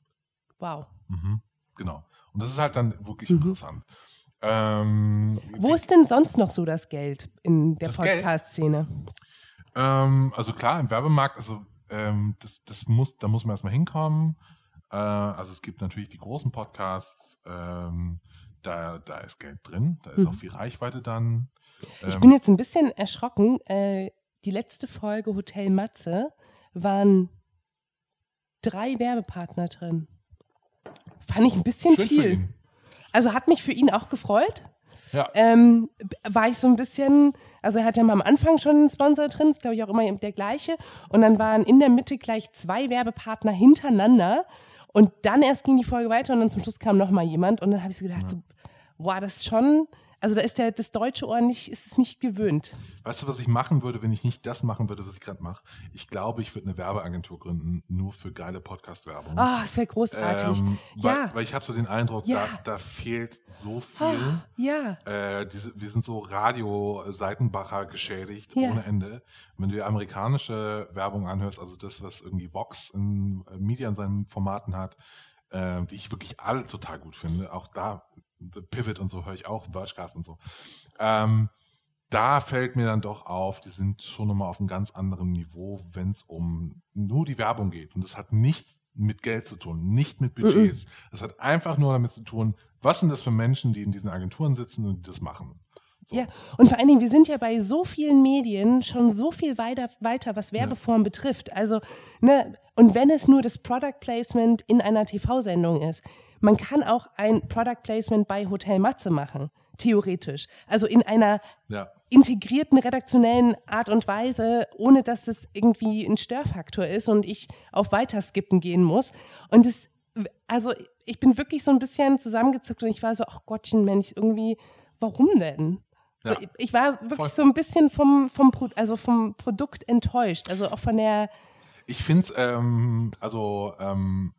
Wow. Mhm, genau. Und das ist halt dann wirklich Mhm. interessant. Ähm, Wo ist denn sonst noch so das Geld in der? Podcast-Szene? Ähm, also klar, im Werbemarkt, also ähm, das, das muss, da muss man erstmal hinkommen. Äh, also es gibt natürlich die großen Podcasts, ähm, da, da ist Geld drin, da ist Mhm. auch viel Reichweite dann. Ich Ähm, bin jetzt ein bisschen erschrocken. Äh, die letzte Folge Hotel Matze waren drei Werbepartner drin. Fand ich ein bisschen viel. Also hat mich für ihn auch gefreut. Ja. Ähm, war ich so ein bisschen, also er hat ja mal am Anfang schon einen Sponsor drin, ist glaube ich auch immer der gleiche. Und dann waren in der Mitte gleich zwei Werbepartner hintereinander. Und dann erst ging die Folge weiter und dann zum Schluss kam noch mal jemand. Und dann habe ich so gedacht, so, wow, das ist schon, also da ist der, das deutsche Ohr nicht, ist es nicht gewöhnt. Weißt du, was ich machen würde, wenn ich nicht das machen würde, was ich gerade mache? Ich glaube, ich würde eine Werbeagentur gründen, nur für geile Podcast-Werbung. Ah, es wäre großartig. Ähm, weil, ja, weil ich habe so den Eindruck, Ja. da, da fehlt so viel. Ah, ja. Äh, diese, wir sind so Radio-Seitenbacher geschädigt Ja. ohne Ende. Wenn du dir amerikanische Werbung anhörst, also das, was irgendwie Vox in äh, Media in seinen Formaten hat, äh, die ich wirklich alle total gut finde, auch da, The Pivot und so höre ich auch, Birchcast und so. Ähm, da fällt mir dann doch auf, die sind schon nochmal auf einem ganz anderen Niveau, wenn es um nur die Werbung geht. Und das hat nichts mit Geld zu tun, nicht mit Budgets. Das hat einfach nur damit zu tun, was sind das für Menschen, die in diesen Agenturen sitzen und die das machen. So. Ja, und vor allen Dingen, wir sind ja bei so vielen Medien schon so viel weiter, weiter was Werbeform betrifft. Also, ne, und wenn es nur das Product Placement in einer TV-Sendung ist, man kann auch ein Product Placement bei Hotel Matze machen, theoretisch. Also in einer Ja. integrierten redaktionellen Art und Weise, ohne dass es irgendwie ein Störfaktor ist und ich auf Weiterskippen gehen muss. Und es, also ich bin wirklich so ein bisschen zusammengezuckt und ich war so, ach Gottchen, Mensch, irgendwie, warum denn? So, Ja. ich- war wirklich Voll. so ein bisschen vom, vom, also vom Produkt enttäuscht, also auch von der, Ich finde es, ähm, also, ähm,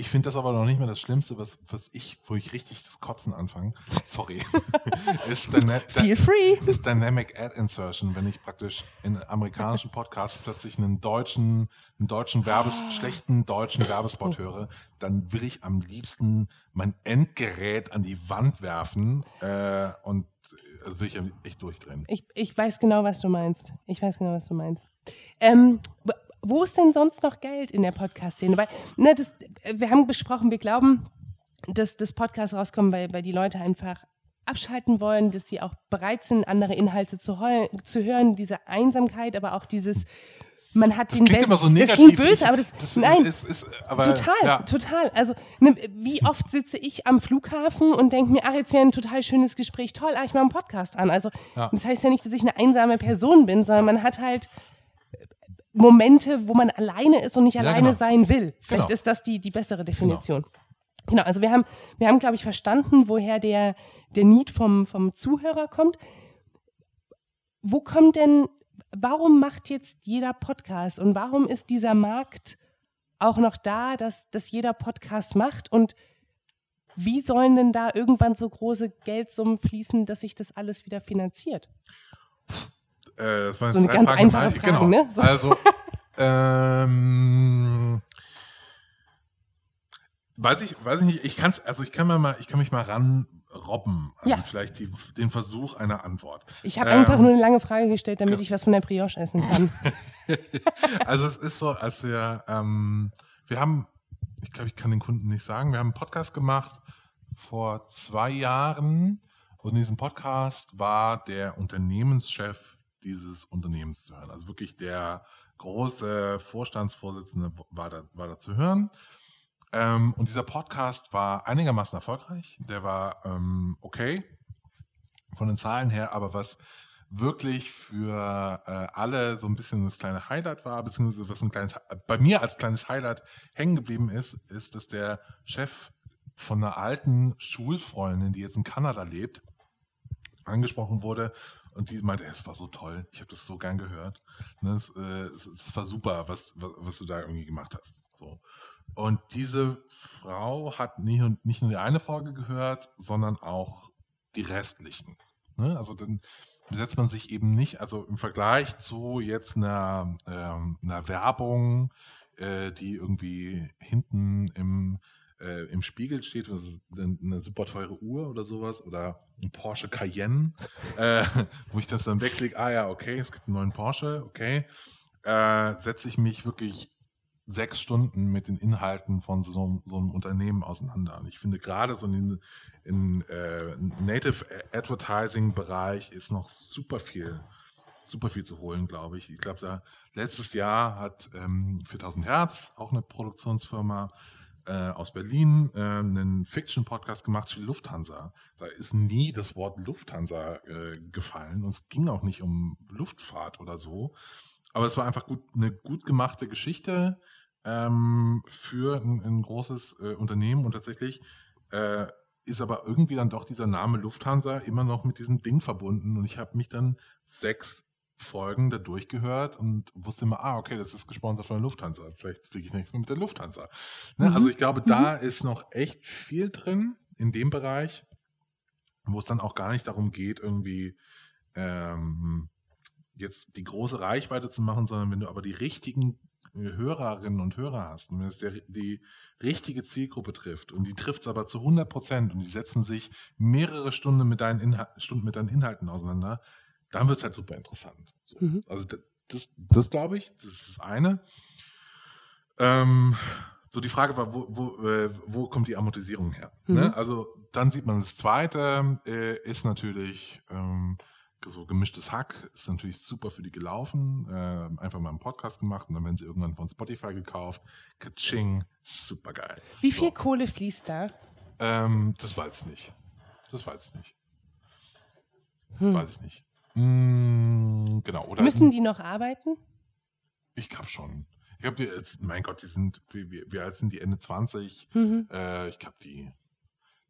ich finde das aber noch nicht mehr das Schlimmste, was, was ich, wo ich richtig das Kotzen anfange. Sorry. ist, Dyna Feel free. ist Dynamic Ad Insertion, wenn ich praktisch in amerikanischen Podcasts plötzlich einen deutschen, einen deutschen Werbes, Ah. schlechten deutschen Werbespot höre, dann will ich am liebsten mein Endgerät an die Wand werfen äh, und äh, also will ich echt durchdrehen. ich, ich weiß genau, was du meinst. Ich weiß genau, was du meinst. Ähm, wo ist denn sonst noch Geld in der Podcast-Szene? Weil, ne, das, wir haben besprochen, wir glauben, dass das Podcast rauskommt, weil, weil die Leute einfach abschalten wollen, dass sie auch bereit sind, andere Inhalte zu, zu hören, diese Einsamkeit, aber auch dieses, man hat Das den klingt immer so das negativ. klingt böse, aber das, das nein, ist, ist, aber, Total, ja. total. Also, ne, wie oft sitze ich am Flughafen und denke mir, ach, jetzt wäre ein total schönes Gespräch, toll, ach, ich mache einen Podcast an. Also, Ja. das heißt ja nicht, dass ich eine einsame Person bin, sondern man hat halt Momente, wo man alleine ist und nicht Ja, alleine genau. sein will. Vielleicht Genau. ist das die, die bessere Definition. Genau. also wir haben, wir haben, glaube ich, verstanden, woher der, der Need vom, vom Zuhörer kommt. Wo kommt denn, warum macht jetzt jeder Podcast und warum ist dieser Markt auch noch da, dass, dass jeder Podcast macht und wie sollen denn da irgendwann so große Geldsummen fließen, dass sich das alles wieder finanziert? Äh, das waren So jetzt eine drei ganz Fragen. einfache Frage, genau. ne? So. Also, ähm, weiß ich, weiß ich nicht, ich kann's, also ich kann mir mal, ich kann mich mal ranrobben an Ja. vielleicht die, den Versuch einer Antwort. Ich habe Ähm, einfach nur eine lange Frage gestellt, damit ich was von der Brioche essen kann. Also es ist so, als wir, ähm, wir haben, ich glaube, ich kann den Kunden nicht sagen, wir haben einen Podcast gemacht vor zwei Jahren und in diesem Podcast war der Unternehmenschef dieses Unternehmens zu hören. Also wirklich der große Vorstandsvorsitzende war da, war da zu hören. Ähm, und dieser Podcast war einigermaßen erfolgreich. Der war ähm, okay von den Zahlen her, aber was wirklich für äh, alle so ein bisschen das kleine Highlight war, beziehungsweise was ein kleines, bei mir als kleines Highlight hängen geblieben ist, ist, dass der Chef von einer alten Schulfreundin, die jetzt in Kanada lebt, angesprochen wurde und die meinte, es war so toll, ich habe das so gern gehört. Ne, es, äh, es, es, war super, was, was, was du da irgendwie gemacht hast. So. Und diese Frau hat nicht, nicht nur die eine Folge gehört, sondern auch die restlichen. Ne? Also dann setzt man sich eben nicht, also im Vergleich zu jetzt einer, ähm, einer Werbung, äh, die irgendwie hinten im äh, im Spiegel steht, also eine super teure Uhr oder sowas oder ein Porsche Cayenne, äh, wo ich das dann wegklicke, ah ja, okay, es gibt einen neuen Porsche, okay, äh, setze ich mich wirklich sechs Stunden mit den Inhalten von so, so einem Unternehmen auseinander. Und ich finde gerade so in, in äh, Native Advertising Bereich ist noch super viel, super viel zu holen, glaube ich. Ich glaube, da letztes Jahr hat ähm, 4000 Hertz, auch eine Produktionsfirma, äh, aus Berlin äh, einen Fiction-Podcast gemacht für Lufthansa. Da ist nie das Wort Lufthansa äh, gefallen und es ging auch nicht um Luftfahrt oder so. Aber es war einfach gut, eine gut gemachte Geschichte ähm, für ein, ein großes äh, Unternehmen und tatsächlich äh, ist aber irgendwie dann doch dieser Name Lufthansa immer noch mit diesem Ding verbunden und ich habe mich dann sechs Folgen da durchgehört und wusste immer, ah, okay, das ist gesponsert von der Lufthansa. Vielleicht fliege ich nächstes Mal mit der Lufthansa. Ne? Mhm. Also ich glaube, da mhm. ist noch echt viel drin in dem Bereich, wo es dann auch gar nicht darum geht, irgendwie ähm, jetzt die große Reichweite zu machen, sondern wenn du aber die richtigen äh, Hörerinnen und Hörer hast und wenn es der, die richtige Zielgruppe trifft und die trifft es aber zu 100 Prozent und die setzen sich mehrere Stunden mit deinen, Inhal Stunden mit deinen Inhalten auseinander, dann wird es halt super interessant. So. Mhm. Also das, das glaube ich, das ist das eine. Ähm, so die Frage war, wo, wo, äh, wo kommt die Amortisierung her? Mhm. Ne? Also dann sieht man das Zweite äh, ist natürlich ähm, so gemischtes Hack, ist natürlich super für die gelaufen. Äh, einfach mal einen Podcast gemacht und dann werden sie irgendwann von Spotify gekauft. Kaching, super geil. Wie viel so. Kohle fließt da? Ähm, das weiß ich nicht. Das weiß ich nicht. Hm. Weiß ich nicht. Mm, genau. Oder Müssen die noch arbeiten? Ich glaube schon. Ich glaube, jetzt, mein Gott, die sind, wie, wie, wie alt sind die Ende 20? Mhm. Äh, ich glaube, die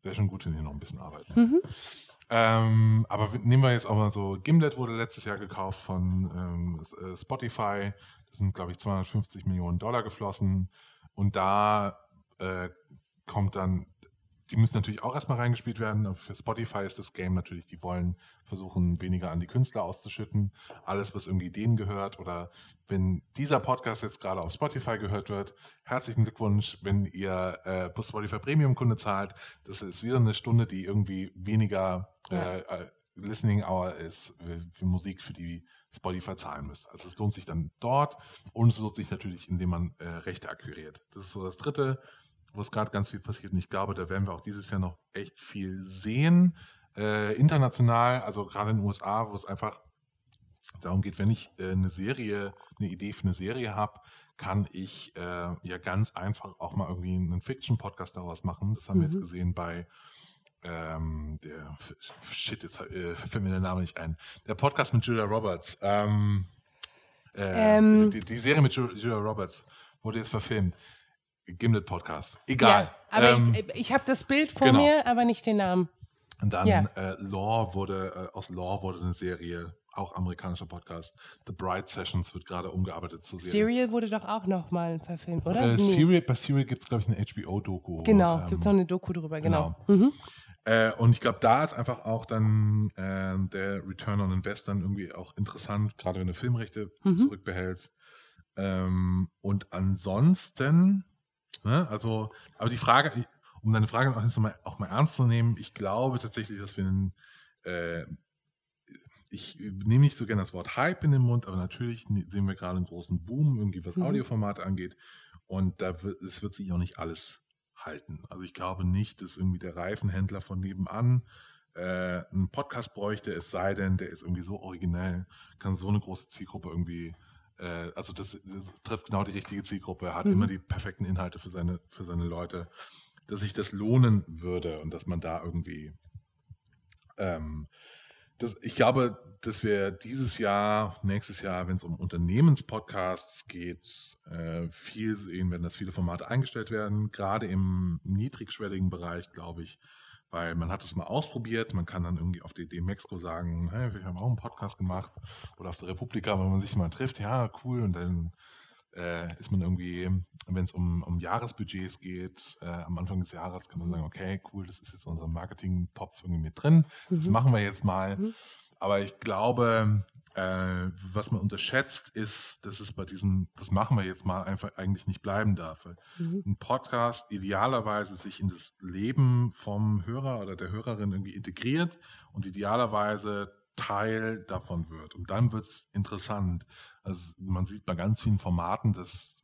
wäre schon gut, wenn die noch ein bisschen arbeiten. Mhm. Ähm, aber nehmen wir jetzt auch mal so, Gimlet wurde letztes Jahr gekauft von ähm, äh, Spotify. Das sind, glaube ich, 250 Millionen Dollar geflossen. Und da äh, kommt dann die müssen natürlich auch erstmal reingespielt werden. Für Spotify ist das Game natürlich, die wollen versuchen, weniger an die Künstler auszuschütten. Alles, was irgendwie denen gehört oder wenn dieser Podcast jetzt gerade auf Spotify gehört wird, herzlichen Glückwunsch, wenn ihr äh, Spotify Premium Kunde zahlt. Das ist wieder eine Stunde, die irgendwie weniger ja. äh, äh Listening Hour ist für Musik, für die Spotify zahlen müsst. Also es lohnt sich dann dort und es lohnt sich natürlich, indem man äh, Rechte akquiriert. Das ist so das dritte wo es gerade ganz viel passiert. Und ich glaube, da werden wir auch dieses Jahr noch echt viel sehen. Äh, international, also gerade in den USA, wo es einfach darum geht, wenn ich äh, eine Serie, eine Idee für eine Serie habe, kann ich äh, ja ganz einfach auch mal irgendwie einen Fiction-Podcast daraus machen. Das haben mhm. wir jetzt mhm. gesehen bei ähm, der Shit, jetzt äh, fällt mir der Name nicht ein. Der Podcast mit Julia Roberts. Ähm, äh, ähm. Die, die, Serie mit Julia Roberts wurde jetzt verfilmt. Gimlet Podcast. Egal. Ja, aber ähm, ich, ich habe das Bild vor genau. mir, aber nicht den Namen. Und dann ja. äh, Law wurde, äh, aus Law wurde eine Serie, auch amerikanischer Podcast. The Bright Sessions wird gerade umgearbeitet zu Serie. Serial wurde doch auch nochmal verfilmt, oder? Äh, nee. Serial, bei Serial gibt es, glaube ich, eine HBO-Doku. Genau, ähm, gibt es auch eine Doku drüber, genau. genau. Mhm. Äh, und ich glaube, da ist einfach auch dann äh, der Return on Invest dann irgendwie auch interessant, gerade wenn du Filmrechte mhm. zurückbehältst. Ähm, und ansonsten Ne? Also, aber die Frage, um deine Frage auch, mal, auch mal ernst zu nehmen, ich glaube tatsächlich, dass wir einen, äh, ich nehme nicht so gerne das Wort Hype in den Mund, aber natürlich sehen wir gerade einen großen Boom, irgendwie was mhm. Audioformate angeht. Und da wird, es wird sich auch nicht alles halten. Also ich glaube nicht, dass irgendwie der Reifenhändler von nebenan äh, einen Podcast bräuchte, es sei denn, der ist irgendwie so originell, kann so eine große Zielgruppe irgendwie äh, also das, das, trifft genau die richtige Zielgruppe. Er hat mhm. immer die perfekten Inhalte für seine, für seine Leute, dass sich das lohnen würde und dass man da irgendwie ähm, das, ich glaube, dass wir dieses Jahr, nächstes Jahr, wenn es um Unternehmenspodcasts geht, äh, viel sehen werden, dass viele Formate eingestellt werden, gerade im niedrigschwelligen Bereich, glaube ich, weil man hat es mal ausprobiert, man kann dann irgendwie auf die Idee Mexiko sagen, hey, wir haben auch einen Podcast gemacht oder auf der Republika, wenn man sich mal trifft, ja, cool, und dann äh, ist man irgendwie, wenn es um, um Jahresbudgets geht, äh, am Anfang des Jahres kann man sagen, okay, cool, das ist jetzt unser Marketing-Topf irgendwie mit drin, mhm. das machen wir jetzt mal. Mhm. Aber ich glaube, äh, was man unterschätzt, ist, dass es bei diesem, das machen wir jetzt mal einfach eigentlich nicht bleiben darf. Mhm. Ein Podcast idealerweise sich in das Leben vom Hörer oder der Hörerin irgendwie integriert und idealerweise Teil davon wird. Und dann wird es interessant. Also man sieht bei ganz vielen Formaten, dass,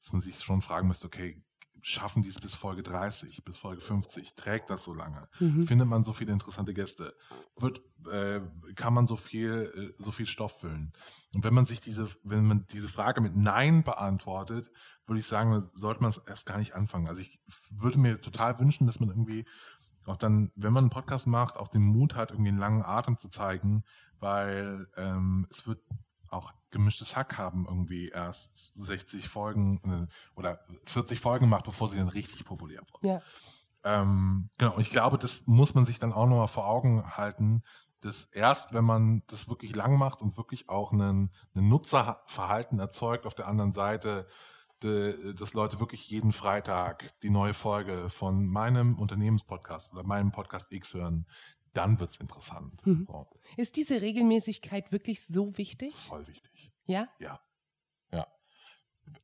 dass man sich schon fragen müsste, okay, schaffen die es bis Folge 30, bis Folge 50? Trägt das so lange? Mhm. Findet man so viele interessante Gäste? Wird, äh, kann man so viel, äh, so viel Stoff füllen? Und wenn man sich diese, wenn man diese Frage mit Nein beantwortet, würde ich sagen, sollte man es erst gar nicht anfangen. Also ich würde mir total wünschen, dass man irgendwie auch dann, wenn man einen Podcast macht, auch den Mut hat, irgendwie einen langen Atem zu zeigen, weil ähm, es wird auch gemischtes Hack haben irgendwie erst 60 Folgen äh, oder 40 Folgen macht, bevor sie dann richtig populär wird. Ja. Ähm, genau, und ich glaube, das muss man sich dann auch nochmal vor Augen halten, dass erst, wenn man das wirklich lang macht und wirklich auch ein Nutzerverhalten erzeugt auf der anderen Seite, de, dass Leute wirklich jeden Freitag die neue Folge von meinem Unternehmenspodcast oder meinem Podcast X hören, dann wird es interessant. Mhm. So. Ist diese Regelmäßigkeit wirklich so wichtig? Voll wichtig. Ja? Ja. Ja.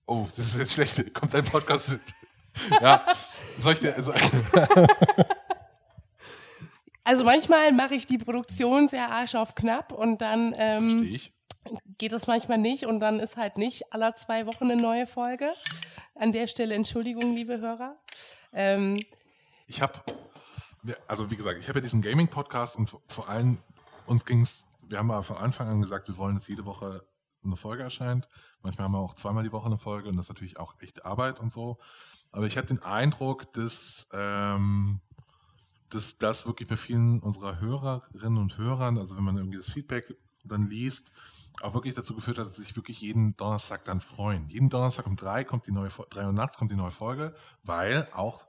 Oh, das ist jetzt schlecht. Kommt dein Podcast? ja. Soll ich dir. Also, also manchmal mache ich die Produktion sehr arsch auf knapp und dann ähm, ich. geht das manchmal nicht und dann ist halt nicht aller zwei Wochen eine neue Folge. An der Stelle Entschuldigung, liebe Hörer. Ähm, ich habe also wie gesagt, ich habe ja diesen Gaming-Podcast und vor allem uns ging es, wir haben ja von Anfang an gesagt, wir wollen, dass jede Woche eine Folge erscheint. Manchmal haben wir auch zweimal die Woche eine Folge und das ist natürlich auch echt Arbeit und so. Aber ich hatte den Eindruck, dass, ähm, dass das wirklich bei vielen unserer Hörerinnen und Hörern, also wenn man irgendwie das Feedback dann liest, auch wirklich dazu geführt hat, dass sich wirklich jeden Donnerstag dann freuen. Jeden Donnerstag um drei kommt die neue, drei Uhr nachts kommt die neue Folge, weil auch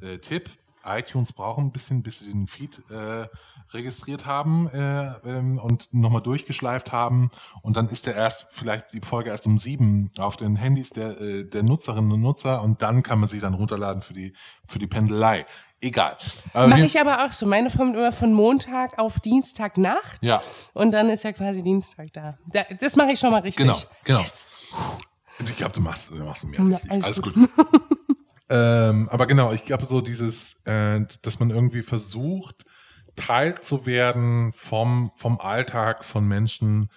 äh, Tipp, iTunes brauchen ein bisschen, bis sie den Feed äh, registriert haben äh, ähm, und nochmal durchgeschleift haben. Und dann ist der erst vielleicht die Folge erst um sieben auf den Handys der, äh, der Nutzerinnen und Nutzer und dann kann man sie dann runterladen für die, für die Pendelei. Egal. Mache ich aber auch so. Meine kommt immer von Montag auf Dienstagnacht. Ja. Und dann ist ja quasi Dienstag da. Das mache ich schon mal richtig. Genau, genau. Yes. Ich glaube, du machst, du machst mir ja, richtig. Alles, alles gut. gut. Ähm, aber genau, ich glaube so dieses, äh, dass man irgendwie versucht, Teil zu werden vom, vom Alltag von Menschen.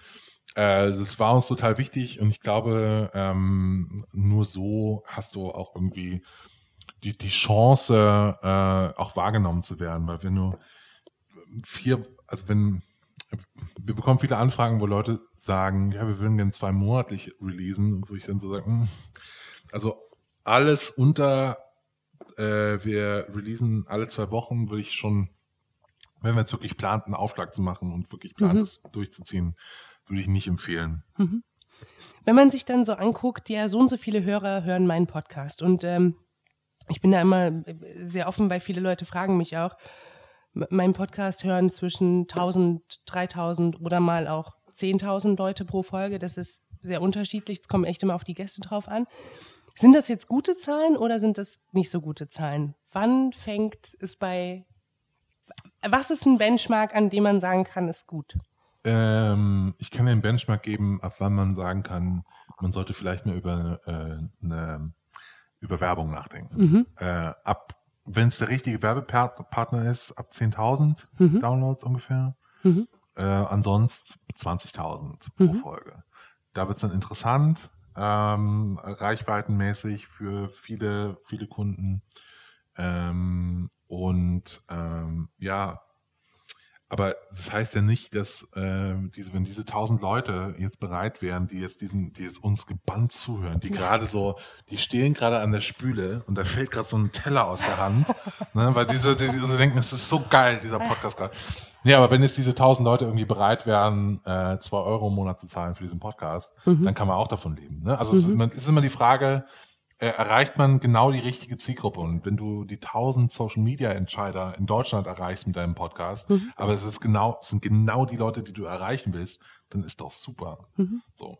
Äh, das war uns total wichtig und ich glaube, ähm, nur so hast du auch irgendwie die, die Chance, äh, auch wahrgenommen zu werden. Weil wenn du vier, also wenn, wir bekommen viele Anfragen, wo Leute sagen, ja, wir würden gerne zwei monatlich releasen wo ich dann so sage, hm, also alles unter, äh, wir releasen alle zwei Wochen, würde ich schon, wenn wir jetzt wirklich plant, einen Aufschlag zu machen und wirklich plant, mhm. es durchzuziehen, würde ich nicht empfehlen. Mhm. Wenn man sich dann so anguckt, ja, so und so viele Hörer hören meinen Podcast und ähm, ich bin da immer sehr offen, weil viele Leute fragen mich auch, meinen Podcast hören zwischen 1000, 3000 oder mal auch 10.000 Leute pro Folge. Das ist sehr unterschiedlich. Es kommt echt immer auf die Gäste drauf an. Sind das jetzt gute Zahlen oder sind das nicht so gute Zahlen? Wann fängt es bei, was ist ein Benchmark, an dem man sagen kann, ist gut? Ähm, ich kann einen Benchmark geben, ab wann man sagen kann, man sollte vielleicht mehr über äh, eine über Werbung nachdenken. Mhm. Äh, ab, wenn es der richtige Werbepartner ist, ab 10.000 mhm. Downloads ungefähr. Mhm. Äh, ansonsten 20.000 pro mhm. Folge. Da wird es dann interessant ähm, reichweitenmäßig für viele, viele Kunden. Ähm, und ähm, ja, aber das heißt ja nicht, dass äh, diese, wenn diese tausend Leute jetzt bereit wären, die jetzt diesen, die jetzt uns gebannt zuhören, die gerade so, die stehen gerade an der Spüle und da fällt gerade so ein Teller aus der Hand, ne, weil diese, die, die so denken, es ist so geil, dieser Podcast gerade. Nee, aber wenn jetzt diese tausend Leute irgendwie bereit wären, äh, zwei Euro im Monat zu zahlen für diesen Podcast, mhm. dann kann man auch davon leben. Ne? Also mhm. es, ist immer die Frage, äh, erreicht man genau die richtige Zielgruppe. Und wenn du die tausend Social Media Entscheider in Deutschland erreichst mit deinem Podcast, mhm. aber es ist genau, es sind genau die Leute, die du erreichen willst, dann ist doch super. Mhm. So.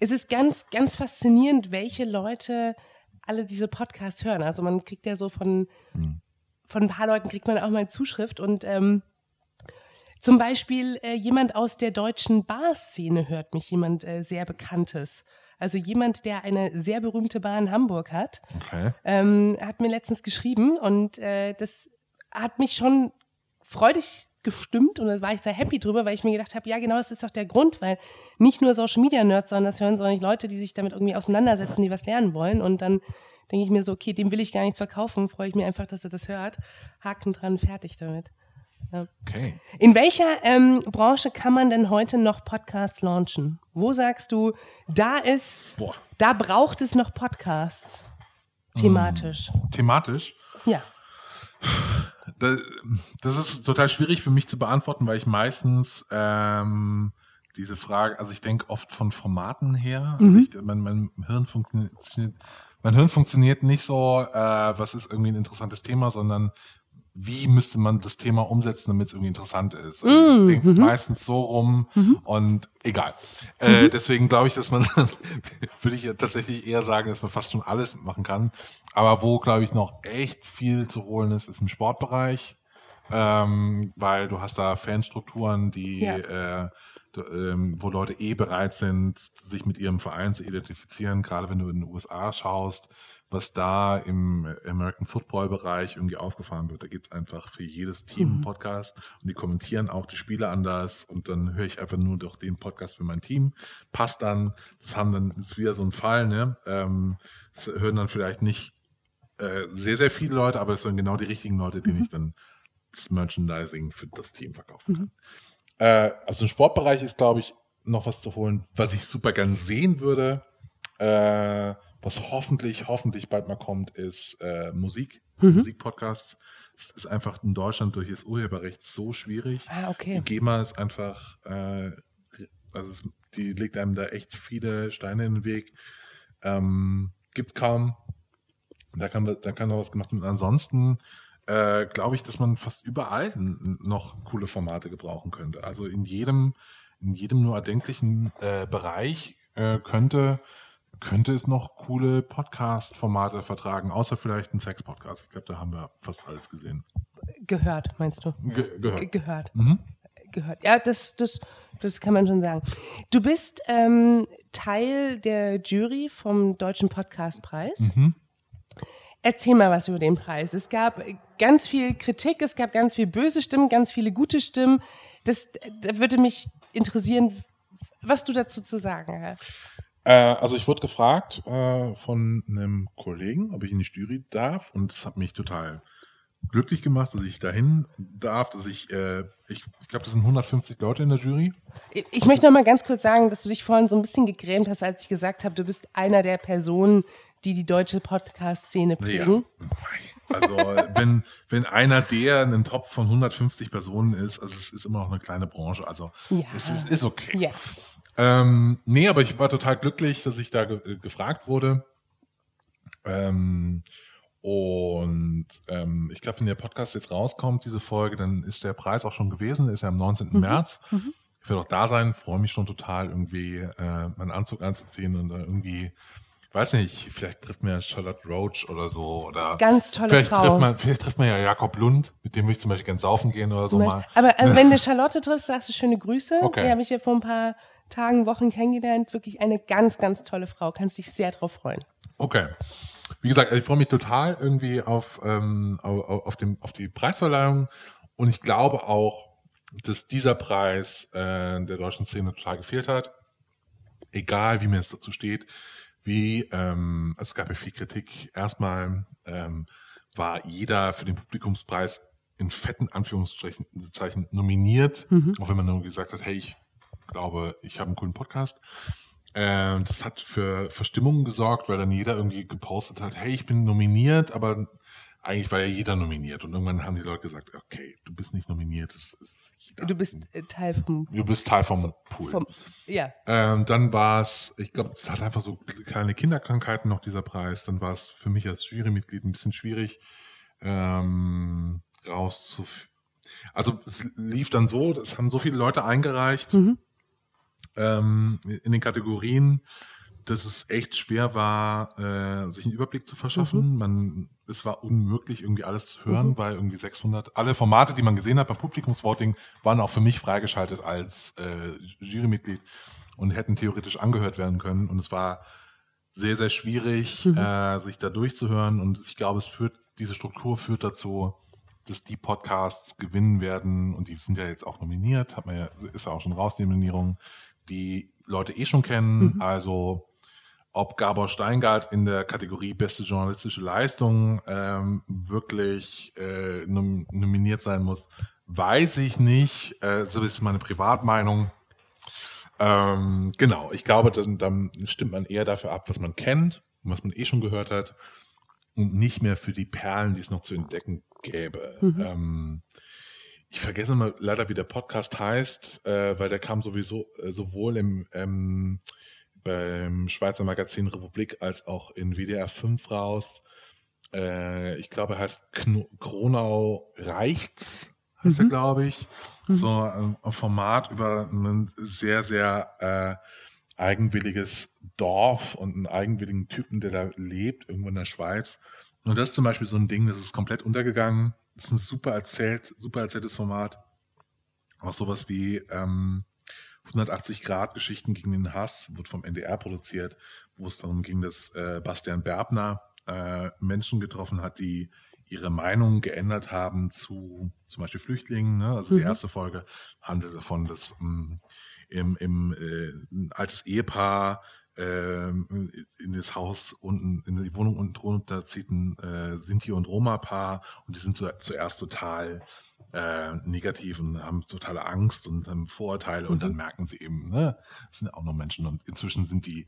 Es ist ganz, ganz faszinierend, welche Leute alle diese Podcasts hören. Also man kriegt ja so von, mhm. von ein paar Leuten kriegt man auch mal Zuschrift und ähm, zum Beispiel äh, jemand aus der deutschen Bar-Szene hört mich, jemand äh, sehr Bekanntes. Also jemand, der eine sehr berühmte Bar in Hamburg hat, okay. ähm, hat mir letztens geschrieben und äh, das hat mich schon freudig gestimmt und da war ich sehr happy drüber, weil ich mir gedacht habe, ja genau, das ist doch der Grund, weil nicht nur Social Media Nerds, sondern das hören sondern Leute, die sich damit irgendwie auseinandersetzen, die was lernen wollen und dann denke ich mir so, okay, dem will ich gar nichts verkaufen, freue ich mich einfach, dass er das hört, Haken dran, fertig damit. Ja. Okay. In welcher ähm, Branche kann man denn heute noch Podcasts launchen? Wo sagst du, da ist, Boah. da braucht es noch Podcasts? Thematisch. Hm. Thematisch? Ja. Das ist total schwierig für mich zu beantworten, weil ich meistens ähm, diese Frage, also ich denke oft von Formaten her. Also mhm. Also ich, mein, mein Hirn funktioniert, mein Hirn funktioniert nicht so, äh, was ist irgendwie ein interessantes Thema, sondern wie müsste man das Thema umsetzen, damit es irgendwie interessant ist. Mm, ich denke mm -hmm. meistens so rum mm und egal. Äh, mhm. deswegen glaube ich, dass man, würde ich ja tatsächlich eher sagen, dass man fast schon alles machen kann. Aber wo, glaube ich, noch echt viel zu holen ist, ist im Sportbereich. Ähm, weil du hast da Fanstrukturen, die ja. äh, ähm, wo Leute eh bereit sind, sich mit ihrem Verein zu identifizieren, gerade wenn du in den USA schaust, was da im American Football Bereich irgendwie aufgefahren wird. Da gibt es einfach für jedes Team einen mhm. Podcast und die kommentieren auch die Spiele anders und dann höre ich einfach nur durch den Podcast für mein Team. Passt dann, das haben dann, ist wieder so ein Fall, ne? Ähm, das hören dann vielleicht nicht äh, sehr, sehr viele Leute, aber es sind genau die richtigen Leute, denen mhm. ich dann das Merchandising für das Team verkaufen kann. Mhm. Äh, also im Sportbereich ist, glaube ich, noch was zu holen, was ich super gern sehen würde. Äh, was hoffentlich, hoffentlich bald mal kommt, ist äh, Musik, mhm. Musikpodcasts. Es ist einfach in Deutschland durch das Urheberrecht so schwierig. Ah, okay. Die GEMA ist einfach, äh, also es, die legt einem da echt viele Steine in den Weg. Ähm, gibt kaum. Da kann, da kann noch was gemacht werden. Ansonsten äh, glaube ich, dass man fast überall noch coole Formate gebrauchen könnte. Also in jedem, in jedem nur erdenklichen äh, Bereich äh, könnte, könnte es noch coole Podcast-Formate vertragen, außer vielleicht ein Sex-Podcast. Ich glaube, da haben wir fast alles gesehen. Gehört, meinst du? Ge gehört. Ge gehört. Mhm. Gehört. Ja, das, das, das kann man schon sagen. Du bist ähm, Teil der Jury vom Deutschen Podcastpreis. Mhm. Erzähl mal was über den Preis. Es gab ganz viel Kritik, es gab ganz viel böse Stimmen, ganz viele gute Stimmen. Das, da würde mich interessieren, was du dazu zu sagen hast. Äh, also ich wurde gefragt äh, von einem Kollegen, ob ich in die Jury darf und das hat mich total glücklich gemacht, dass ich dahin darf, dass ich, äh, ich, ich glaube, das sind 150 Leute in der Jury. Ich, ich möchte noch mal ganz kurz sagen, dass du dich vorhin so ein bisschen gegrämt hast, als ich gesagt habe, du bist einer der Personen, die die deutsche Podcast-Szene prägen. Ja. Also wenn, wenn einer der einen Top von 150 Personen ist, also es ist immer noch eine kleine Branche, also ja. es ist, ist okay. Ja. Ähm, nee, aber ich war total glücklich, dass ich da ge gefragt wurde. Ähm, und ähm, ich glaube, wenn der Podcast jetzt rauskommt, diese Folge, dann ist der Preis auch schon gewesen, ist ja am 19. Mhm. März. Mhm. Ich werde auch da sein, freue mich schon total, irgendwie äh, meinen Anzug anzuziehen und äh, irgendwie weiß nicht, vielleicht trifft man ja Charlotte Roach oder so. Oder Ganz tolle vielleicht Frau. Trifft man, vielleicht trifft man ja Jakob Lund, mit dem würde ich zum Beispiel gerne saufen gehen oder so mal. Aber also wenn du Charlotte triffst, sagst du schöne Grüße. Okay. Die habe ich ja vor ein paar Tagen, Wochen kennengelernt. Wirklich eine ganz, ganz tolle Frau. Kannst dich sehr drauf freuen. Okay. Wie gesagt, ich freue mich total irgendwie auf, ähm, auf, auf, dem, auf die Preisverleihung. Und ich glaube auch, dass dieser Preis äh, der deutschen Szene total gefehlt hat. Egal, wie mir es dazu steht wie, ähm, es gab ja viel Kritik. Erstmal ähm, war jeder für den Publikumspreis in fetten Anführungszeichen nominiert, mhm. auch wenn man nur gesagt hat, hey, ich glaube, ich habe einen coolen Podcast. Äh, das hat für Verstimmungen gesorgt, weil dann jeder irgendwie gepostet hat, hey, ich bin nominiert, aber eigentlich war ja jeder nominiert. Und irgendwann haben die Leute gesagt, okay, du bist nicht nominiert, das ist jeder. Du bist äh, Teil vom Du bist Teil vom Pool. Vom, ja. Ähm, dann war es, ich glaube, es hat einfach so kleine Kinderkrankheiten noch, dieser Preis. Dann war es für mich als Jurymitglied ein bisschen schwierig, ähm, rauszufinden. Also es lief dann so, es haben so viele Leute eingereicht mhm. Ähm, in den Kategorien, dass es echt schwer war, äh, sich einen Überblick zu verschaffen. Mhm. Man, es war unmöglich, irgendwie alles zu hören, mhm. weil irgendwie 600, alle Formate, die man gesehen hat beim Publikumsvoting, waren auch für mich freigeschaltet als äh, Jurymitglied und hätten theoretisch angehört werden können. Und es war sehr, sehr schwierig, mhm. äh, sich da durchzuhören. Und ich glaube, es führt, diese Struktur führt dazu, dass die Podcasts gewinnen werden. Und die sind ja jetzt auch nominiert, hat man ja, ist ja auch schon raus, die Nominierung, die Leute eh schon kennen. Mhm. Also ob Gabor Steingart in der Kategorie beste journalistische Leistung ähm, wirklich äh, nom nominiert sein muss, weiß ich nicht. Äh, so ist meine Privatmeinung. Ähm, genau, ich glaube, dann, dann stimmt man eher dafür ab, was man kennt, was man eh schon gehört hat und nicht mehr für die Perlen, die es noch zu entdecken gäbe. Mhm. Ähm, ich vergesse mal leider, wie der Podcast heißt, äh, weil der kam sowieso äh, sowohl im ähm, beim Schweizer Magazin Republik als auch in WDR 5 raus. Äh, ich glaube, er heißt Kno Kronau Reichts, heißt mhm. er, glaube ich. Mhm. So ein, ein, Format über ein sehr, sehr äh, eigenwilliges Dorf und einen eigenwilligen Typen, der da lebt, irgendwo in der Schweiz. Und das ist zum Beispiel so ein Ding, das ist komplett untergegangen. Das ist ein super erzählt, super erzähltes Format. Auch sowas wie ähm, 180 Grad Geschichten gegen den Hass, wird vom NDR produziert, wo es darum ging, dass äh, Bastian Berbner äh, Menschen getroffen hat, die ihre Meinung geändert haben zu zum Beispiel Flüchtlingen. Ne? Also mhm. die erste Folge handelt davon, dass ähm, im, im äh, ein altes Ehepaar in das Haus unten, in die Wohnung unten drunter zieht ein äh, Sinti- und Roma-Paar und die sind zu, zuerst total äh, negativ und haben totale Angst und haben Vorurteile mhm. und dann mhm. merken sie eben, ne, das sind auch noch Menschen und inzwischen sind die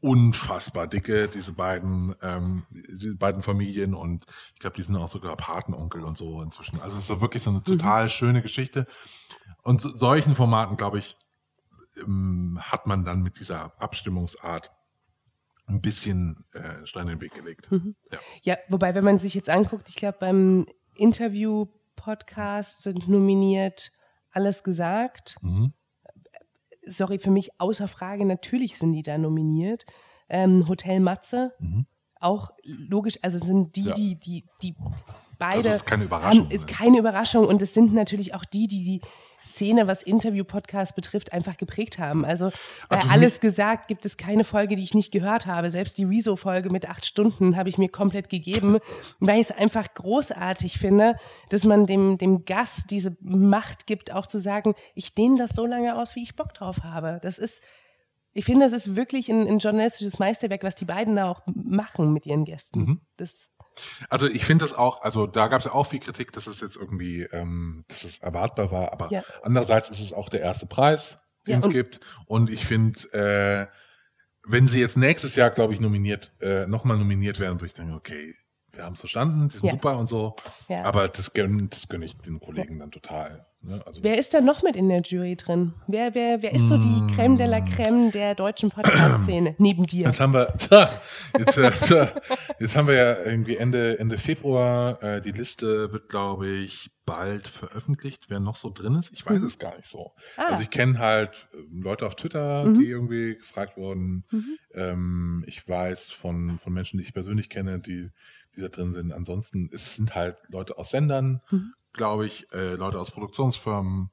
unfassbar dicke, diese beiden, ähm, die beiden Familien und ich glaube, die sind auch sogar Patenonkel und so inzwischen. Also es ist so wirklich so eine mhm. total mhm. schöne Geschichte. Und so, solchen Formaten, glaube ich, ähm, hat man dann mit dieser Abstimmungsart ein bisschen äh, Stein in den Weg gelegt. Mhm. Ja. ja, wobei, wenn man sich jetzt anguckt, ich glaube, beim Interview Podcasts sind nominiert, alles gesagt. Mhm. Sorry, für mich außer Frage, natürlich sind die da nominiert. Ähm, Hotel Matze, mhm. auch logisch, also sind die, ja. die, die, die beide. Also ist keine Überraschung. Haben, ist keine Überraschung und es sind natürlich auch die, die die Szene, was Interview-Podcasts betrifft, einfach geprägt haben. Also, also alles gesagt, gibt es keine Folge, die ich nicht gehört habe. Selbst die Rezo-Folge mit acht Stunden habe ich mir komplett gegeben, weil ich es einfach großartig finde, dass man dem, dem Gast diese Macht gibt, auch zu sagen, ich dehne das so lange aus, wie ich Bock drauf habe. Das ist, ich finde, das ist wirklich ein, ein journalistisches Meisterwerk, was die beiden da auch machen mit ihren Gästen. Mhm. Das also ich finde das auch, also da gab es ja auch viel Kritik, dass es jetzt irgendwie, ähm, dass es erwartbar war, aber ja. andererseits ist es auch der erste Preis, den ja, es gibt. Und ich finde, äh, wenn sie jetzt nächstes Jahr, glaube ich, nominiert, äh, nochmal nominiert werden, würde ich denken, okay, wir haben es verstanden, die sind ja. super und so, aber das gönne das gönn ich den Kollegen dann total. Ne? Also wer ist da noch mit in der Jury drin? Wer, wer, wer ist so die mm. Creme de la Creme der deutschen Podcast-Szene neben dir? Jetzt haben wir, jetzt, äh, jetzt haben wir ja irgendwie Ende, Ende Februar. Äh, die Liste wird, glaube ich, bald veröffentlicht, wer noch so drin ist. Ich weiß mhm. es gar nicht so. Ah. Also ich kenne halt ähm, Leute auf Twitter, mhm. die irgendwie gefragt wurden. Mhm. Ähm, ich weiß von, von Menschen, die ich persönlich kenne, die, die da drin sind. Ansonsten es sind halt Leute aus Sendern, mhm glaube ich, äh, Leute aus Produktionsfirmen,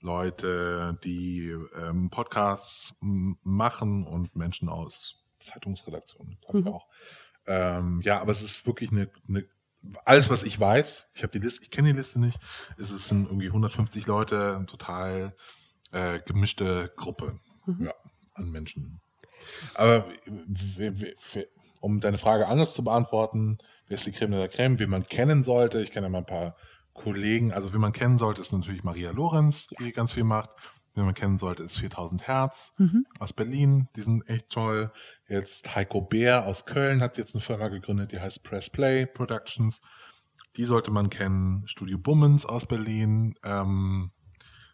Leute, die ähm, Podcasts machen und Menschen aus Zeitungsredaktionen, glaube ich mhm. auch. Ähm, ja, aber es ist wirklich eine, eine alles, was ich weiß, ich habe die Liste, ich kenne die Liste nicht, es sind irgendwie 150 Leute, eine total äh, gemischte Gruppe mhm. ja, an Menschen. Aber um deine Frage anders zu beantworten, wer ist die Creme de la Creme, wie man kennen sollte, ich kenne ja mal ein paar Kollegen, also wie man kennen sollte, ist natürlich Maria Lorenz, die ja. ganz viel macht. Wie man kennen sollte, ist 4000 Hertz mhm. aus Berlin. Die sind echt toll. Jetzt Heiko Bär aus Köln hat jetzt eine Firma gegründet, die heißt Press Play Productions. Die sollte man kennen. Studio Bummens aus Berlin ähm,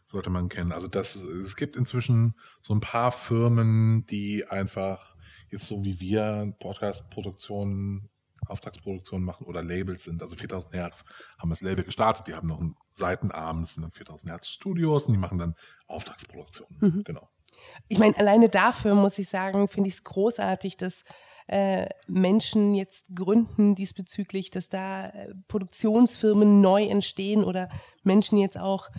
sollte man kennen. Also das, es gibt inzwischen so ein paar Firmen, die einfach jetzt so wie wir Podcast-Produktionen Auftragsproduktionen machen oder Labels sind. Also 4000 Hertz haben das Label gestartet. Die haben noch einen Seitenarm, das sind dann 4000 Hertz Studios und die machen dann Auftragsproduktionen. Mhm. Genau. Ich meine, alleine dafür muss ich sagen, finde ich es großartig, dass äh, Menschen jetzt gründen diesbezüglich, dass da äh, Produktionsfirmen neu entstehen oder Menschen jetzt auch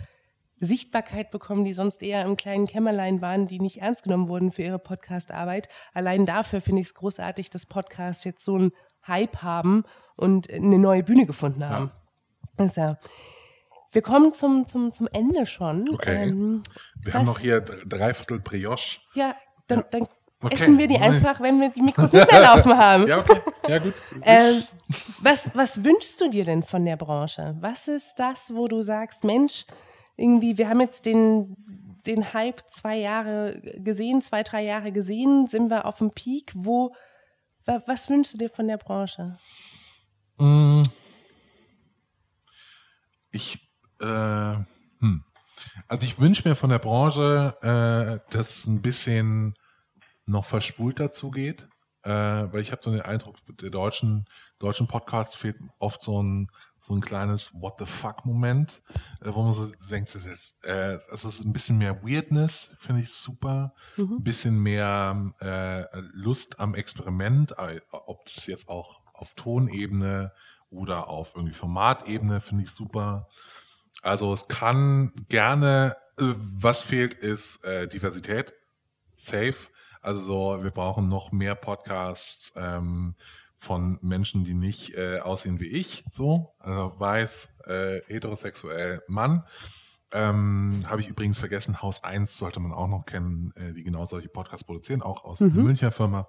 Sichtbarkeit bekommen, die sonst eher im kleinen Kämmerlein waren, die nicht ernst genommen wurden für ihre Podcast-Arbeit. Allein dafür finde ich es großartig, dass Podcasts jetzt so einen Hype haben und eine neue Bühne gefunden haben. Ja. Also, wir kommen zum, zum, zum Ende schon. Okay. Ähm, wir haben noch hier dreiviertel Brioche. Ja, dann, dann okay. essen wir die einfach, wenn wir die Mikros nicht mehr laufen haben. ja, okay. Ja, gut. ähm, was, was wünschst du dir denn von der Branche? Was ist das, wo du sagst, Mensch, irgendwie, wir haben jetzt den, den Hype zwei Jahre gesehen, zwei, drei Jahre gesehen, sind wir auf dem Peak. Wo, was wünschst du dir von der Branche? Mm. Ich, äh, hm. also ich wünsche mir von der Branche, äh, dass es ein bisschen noch verspulter zugeht, äh, weil ich habe so den Eindruck, der deutschen, deutschen Podcasts fehlt oft so ein so ein kleines What the fuck Moment, äh, wo man so denkt, das ist, äh, es ist ein bisschen mehr Weirdness, finde ich super, mhm. ein bisschen mehr äh, Lust am Experiment, ob das jetzt auch auf Tonebene oder auf irgendwie Formatebene finde ich super. Also es kann gerne, äh, was fehlt, ist äh, Diversität, safe. Also so, wir brauchen noch mehr Podcasts. Ähm, von Menschen, die nicht äh, aussehen wie ich, so, also weiß, äh, heterosexuell Mann. Ähm, Habe ich übrigens vergessen, Haus 1 sollte man auch noch kennen, äh, die genau solche Podcasts produzieren, auch aus mhm. der Münchner Firma.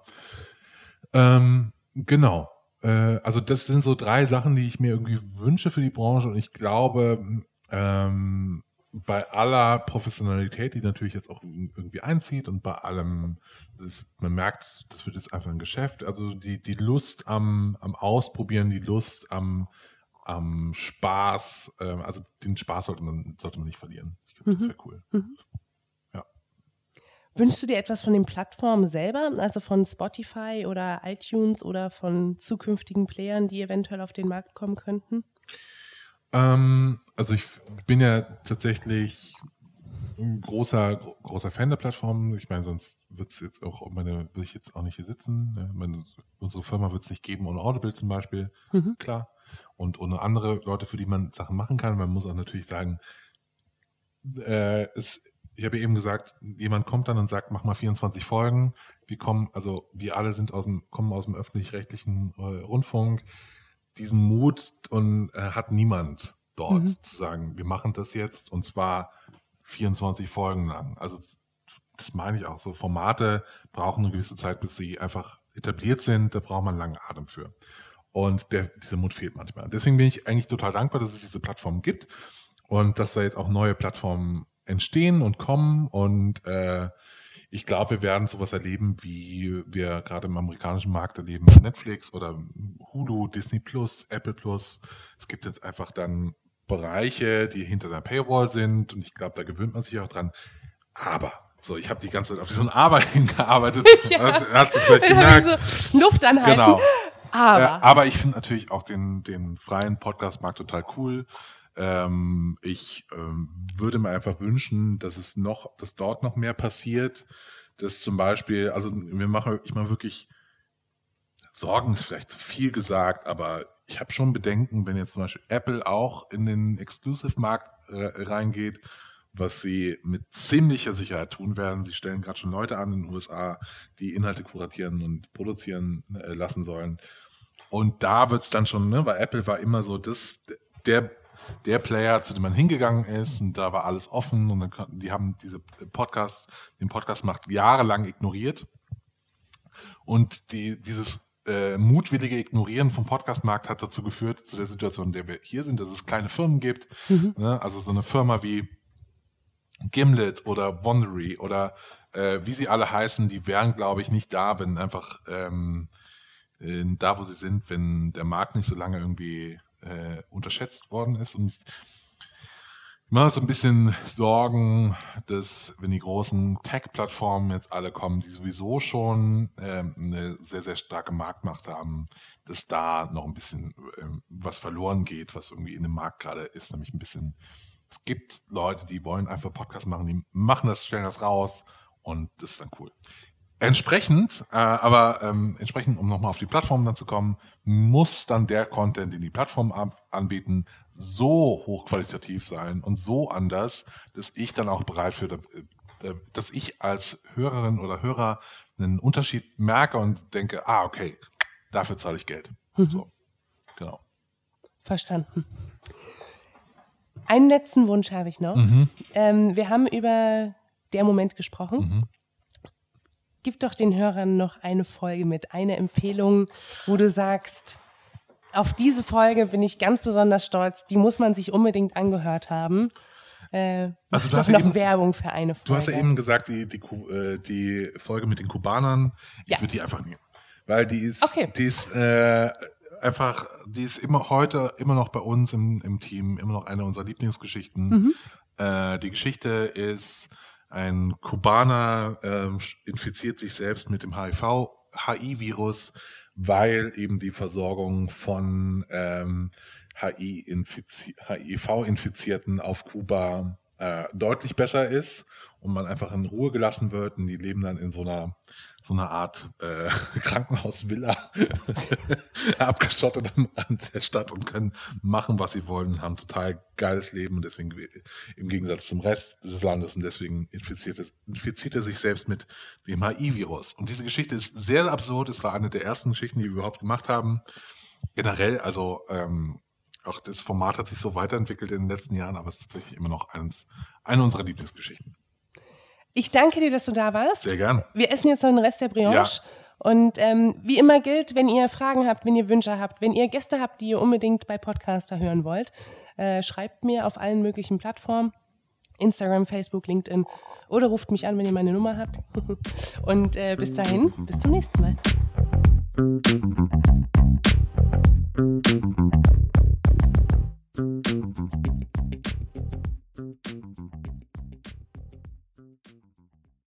Ähm, genau. Äh, also das sind so drei Sachen, die ich mir irgendwie wünsche für die Branche und ich glaube, ähm, bei aller Professionalität, die natürlich jetzt auch irgendwie einzieht und bei allem, das, man merkt, das wird jetzt einfach ein Geschäft. Also die, die Lust am, am Ausprobieren, die Lust am, am Spaß, äh, also den Spaß sollte man, sollte man nicht verlieren. Ich glaube, das mhm. wäre cool. Mhm. Ja. Wünschst du dir etwas von den Plattformen selber, also von Spotify oder iTunes oder von zukünftigen Playern, die eventuell auf den Markt kommen könnten? Ähm, also ich bin ja tatsächlich ein großer, großer Fan der Plattform. Ich meine, sonst wird es jetzt auch, meine, würde ich jetzt auch nicht hier sitzen. Ne? Meine, unsere Firma wird es nicht geben ohne Audible zum Beispiel, mhm. klar. Und ohne andere Leute, für die man Sachen machen kann. Man muss auch natürlich sagen, äh, es, ich habe eben gesagt, jemand kommt dann und sagt, mach mal 24 Folgen. Wir kommen, also wir alle sind aus dem, kommen aus dem öffentlich-rechtlichen äh, Rundfunk diesen Mut und äh, hat niemand dort mhm. zu sagen, wir machen das jetzt und zwar 24 Folgen lang. Also das meine ich auch so. Formate brauchen eine gewisse Zeit, bis sie einfach etabliert sind. Da braucht man langen Atem für. Und der, dieser Mut fehlt manchmal. Deswegen bin ich eigentlich total dankbar, dass es diese Plattform gibt und dass da jetzt auch neue Plattformen entstehen und kommen und äh, ich glaube, wir werden sowas erleben, wie wir gerade im amerikanischen Markt erleben, Netflix oder Hulu, Disney Plus, Apple Plus. Es gibt jetzt einfach dann Bereiche, die hinter der Paywall sind und ich glaube, da gewöhnt man sich auch dran. Aber so, ich habe die ganze Zeit auf ein Aber hingearbeitet. ja. Das hast du vielleicht gemerkt. So Luft anhalten. Genau. Aber, äh, aber ich finde natürlich auch den, den freien Podcast-Markt total cool. Ähm, ich ähm, würde mir einfach wünschen, dass es noch, dass dort noch mehr passiert, dass zum Beispiel, also wir machen, ich mache wirklich Sorgen ist vielleicht zu viel gesagt, aber ich habe schon Bedenken, wenn jetzt zum Beispiel Apple auch in den Exclusive-Markt äh, reingeht, was sie mit ziemlicher Sicherheit tun werden. Sie stellen gerade schon Leute an in den USA, die Inhalte kuratieren und produzieren äh, lassen sollen. Und da wird's dann schon, ne, weil Apple war immer so das, der der Player, zu dem man hingegangen ist und da war alles offen und dann die haben diese Podcast, den Podcast macht jahrelang ignoriert und die, dieses äh, mutwillige Ignorieren vom Podcastmarkt hat dazu geführt, zu der Situation, in der wir hier sind, dass es kleine Firmen gibt. Mhm. Ne? Also so eine Firma wie Gimlet oder Wondery oder äh, wie sie alle heißen, die wären, glaube ich, nicht da, wenn einfach ähm, äh, da, wo sie sind, wenn der Markt nicht so lange irgendwie äh, unterschätzt worden ist. Und ich mache so ein bisschen Sorgen, dass wenn die großen Tech-Plattformen jetzt alle kommen, die sowieso schon ähm, eine sehr, sehr starke Marktmacht haben, dass da noch ein bisschen ähm, was verloren geht, was irgendwie in dem Markt gerade ist, nämlich ein bisschen es gibt Leute, die wollen einfach Podcast machen, die machen das, stellen das raus und das ist dann cool. Entsprechend, äh, aber ähm, entsprechend, um nochmal auf die Plattform dann zu kommen, muss dann der Content, den die Plattform anbieten, so hochqualitativ sein und so anders, dass ich dann auch bereit für, äh, dass ich als Hörerin oder Hörer einen Unterschied merke und denke, ah, okay, dafür zahle ich Geld. Mhm. So, genau. Verstanden. Einen letzten Wunsch habe ich noch. Mhm. Ähm, wir haben über der Moment gesprochen. Mhm. Gib doch den Hörern noch eine Folge mit, eine Empfehlung, wo du sagst, auf diese Folge bin ich ganz besonders stolz. Die muss man sich unbedingt angehört haben. Äh, also du hast noch eben, Werbung für eine Folge. Du hast ja eben gesagt, die, die, äh, die Folge mit den Kubanern, ich ja. würde die einfach nehmen. Weil die ist, okay. die ist äh, einfach, die ist immer heute immer noch bei uns im, im Team, immer noch eine unserer Lieblingsgeschichten. Mhm. Äh, die Geschichte ist, ein Kubaner äh, infiziert sich selbst mit dem HIV, HIV-Virus, weil eben die Versorgung von ähm, HIV-Infizierten auf Kuba äh, deutlich besser ist und man einfach in Ruhe gelassen wird und die leben dann in so einer so einer Art äh, Krankenhausvilla abgeschottet am Rand der Stadt und können machen, was sie wollen, haben total geiles Leben und deswegen im Gegensatz zum Rest des Landes und deswegen infiziert, es, infiziert er sich selbst mit dem HIV-Virus. Und diese Geschichte ist sehr absurd. Es war eine der ersten Geschichten, die wir überhaupt gemacht haben. Generell, also ähm, auch das Format hat sich so weiterentwickelt in den letzten Jahren, aber es ist tatsächlich immer noch eins, eine unserer Lieblingsgeschichten. Ich danke dir, dass du da warst. Sehr gern. Wir essen jetzt noch den Rest der Brioche. Ja. Und ähm, wie immer gilt, wenn ihr Fragen habt, wenn ihr Wünsche habt, wenn ihr Gäste habt, die ihr unbedingt bei Podcaster hören wollt, äh, schreibt mir auf allen möglichen Plattformen, Instagram, Facebook, LinkedIn oder ruft mich an, wenn ihr meine Nummer habt. Und äh, bis dahin, bis zum nächsten Mal. Thank you.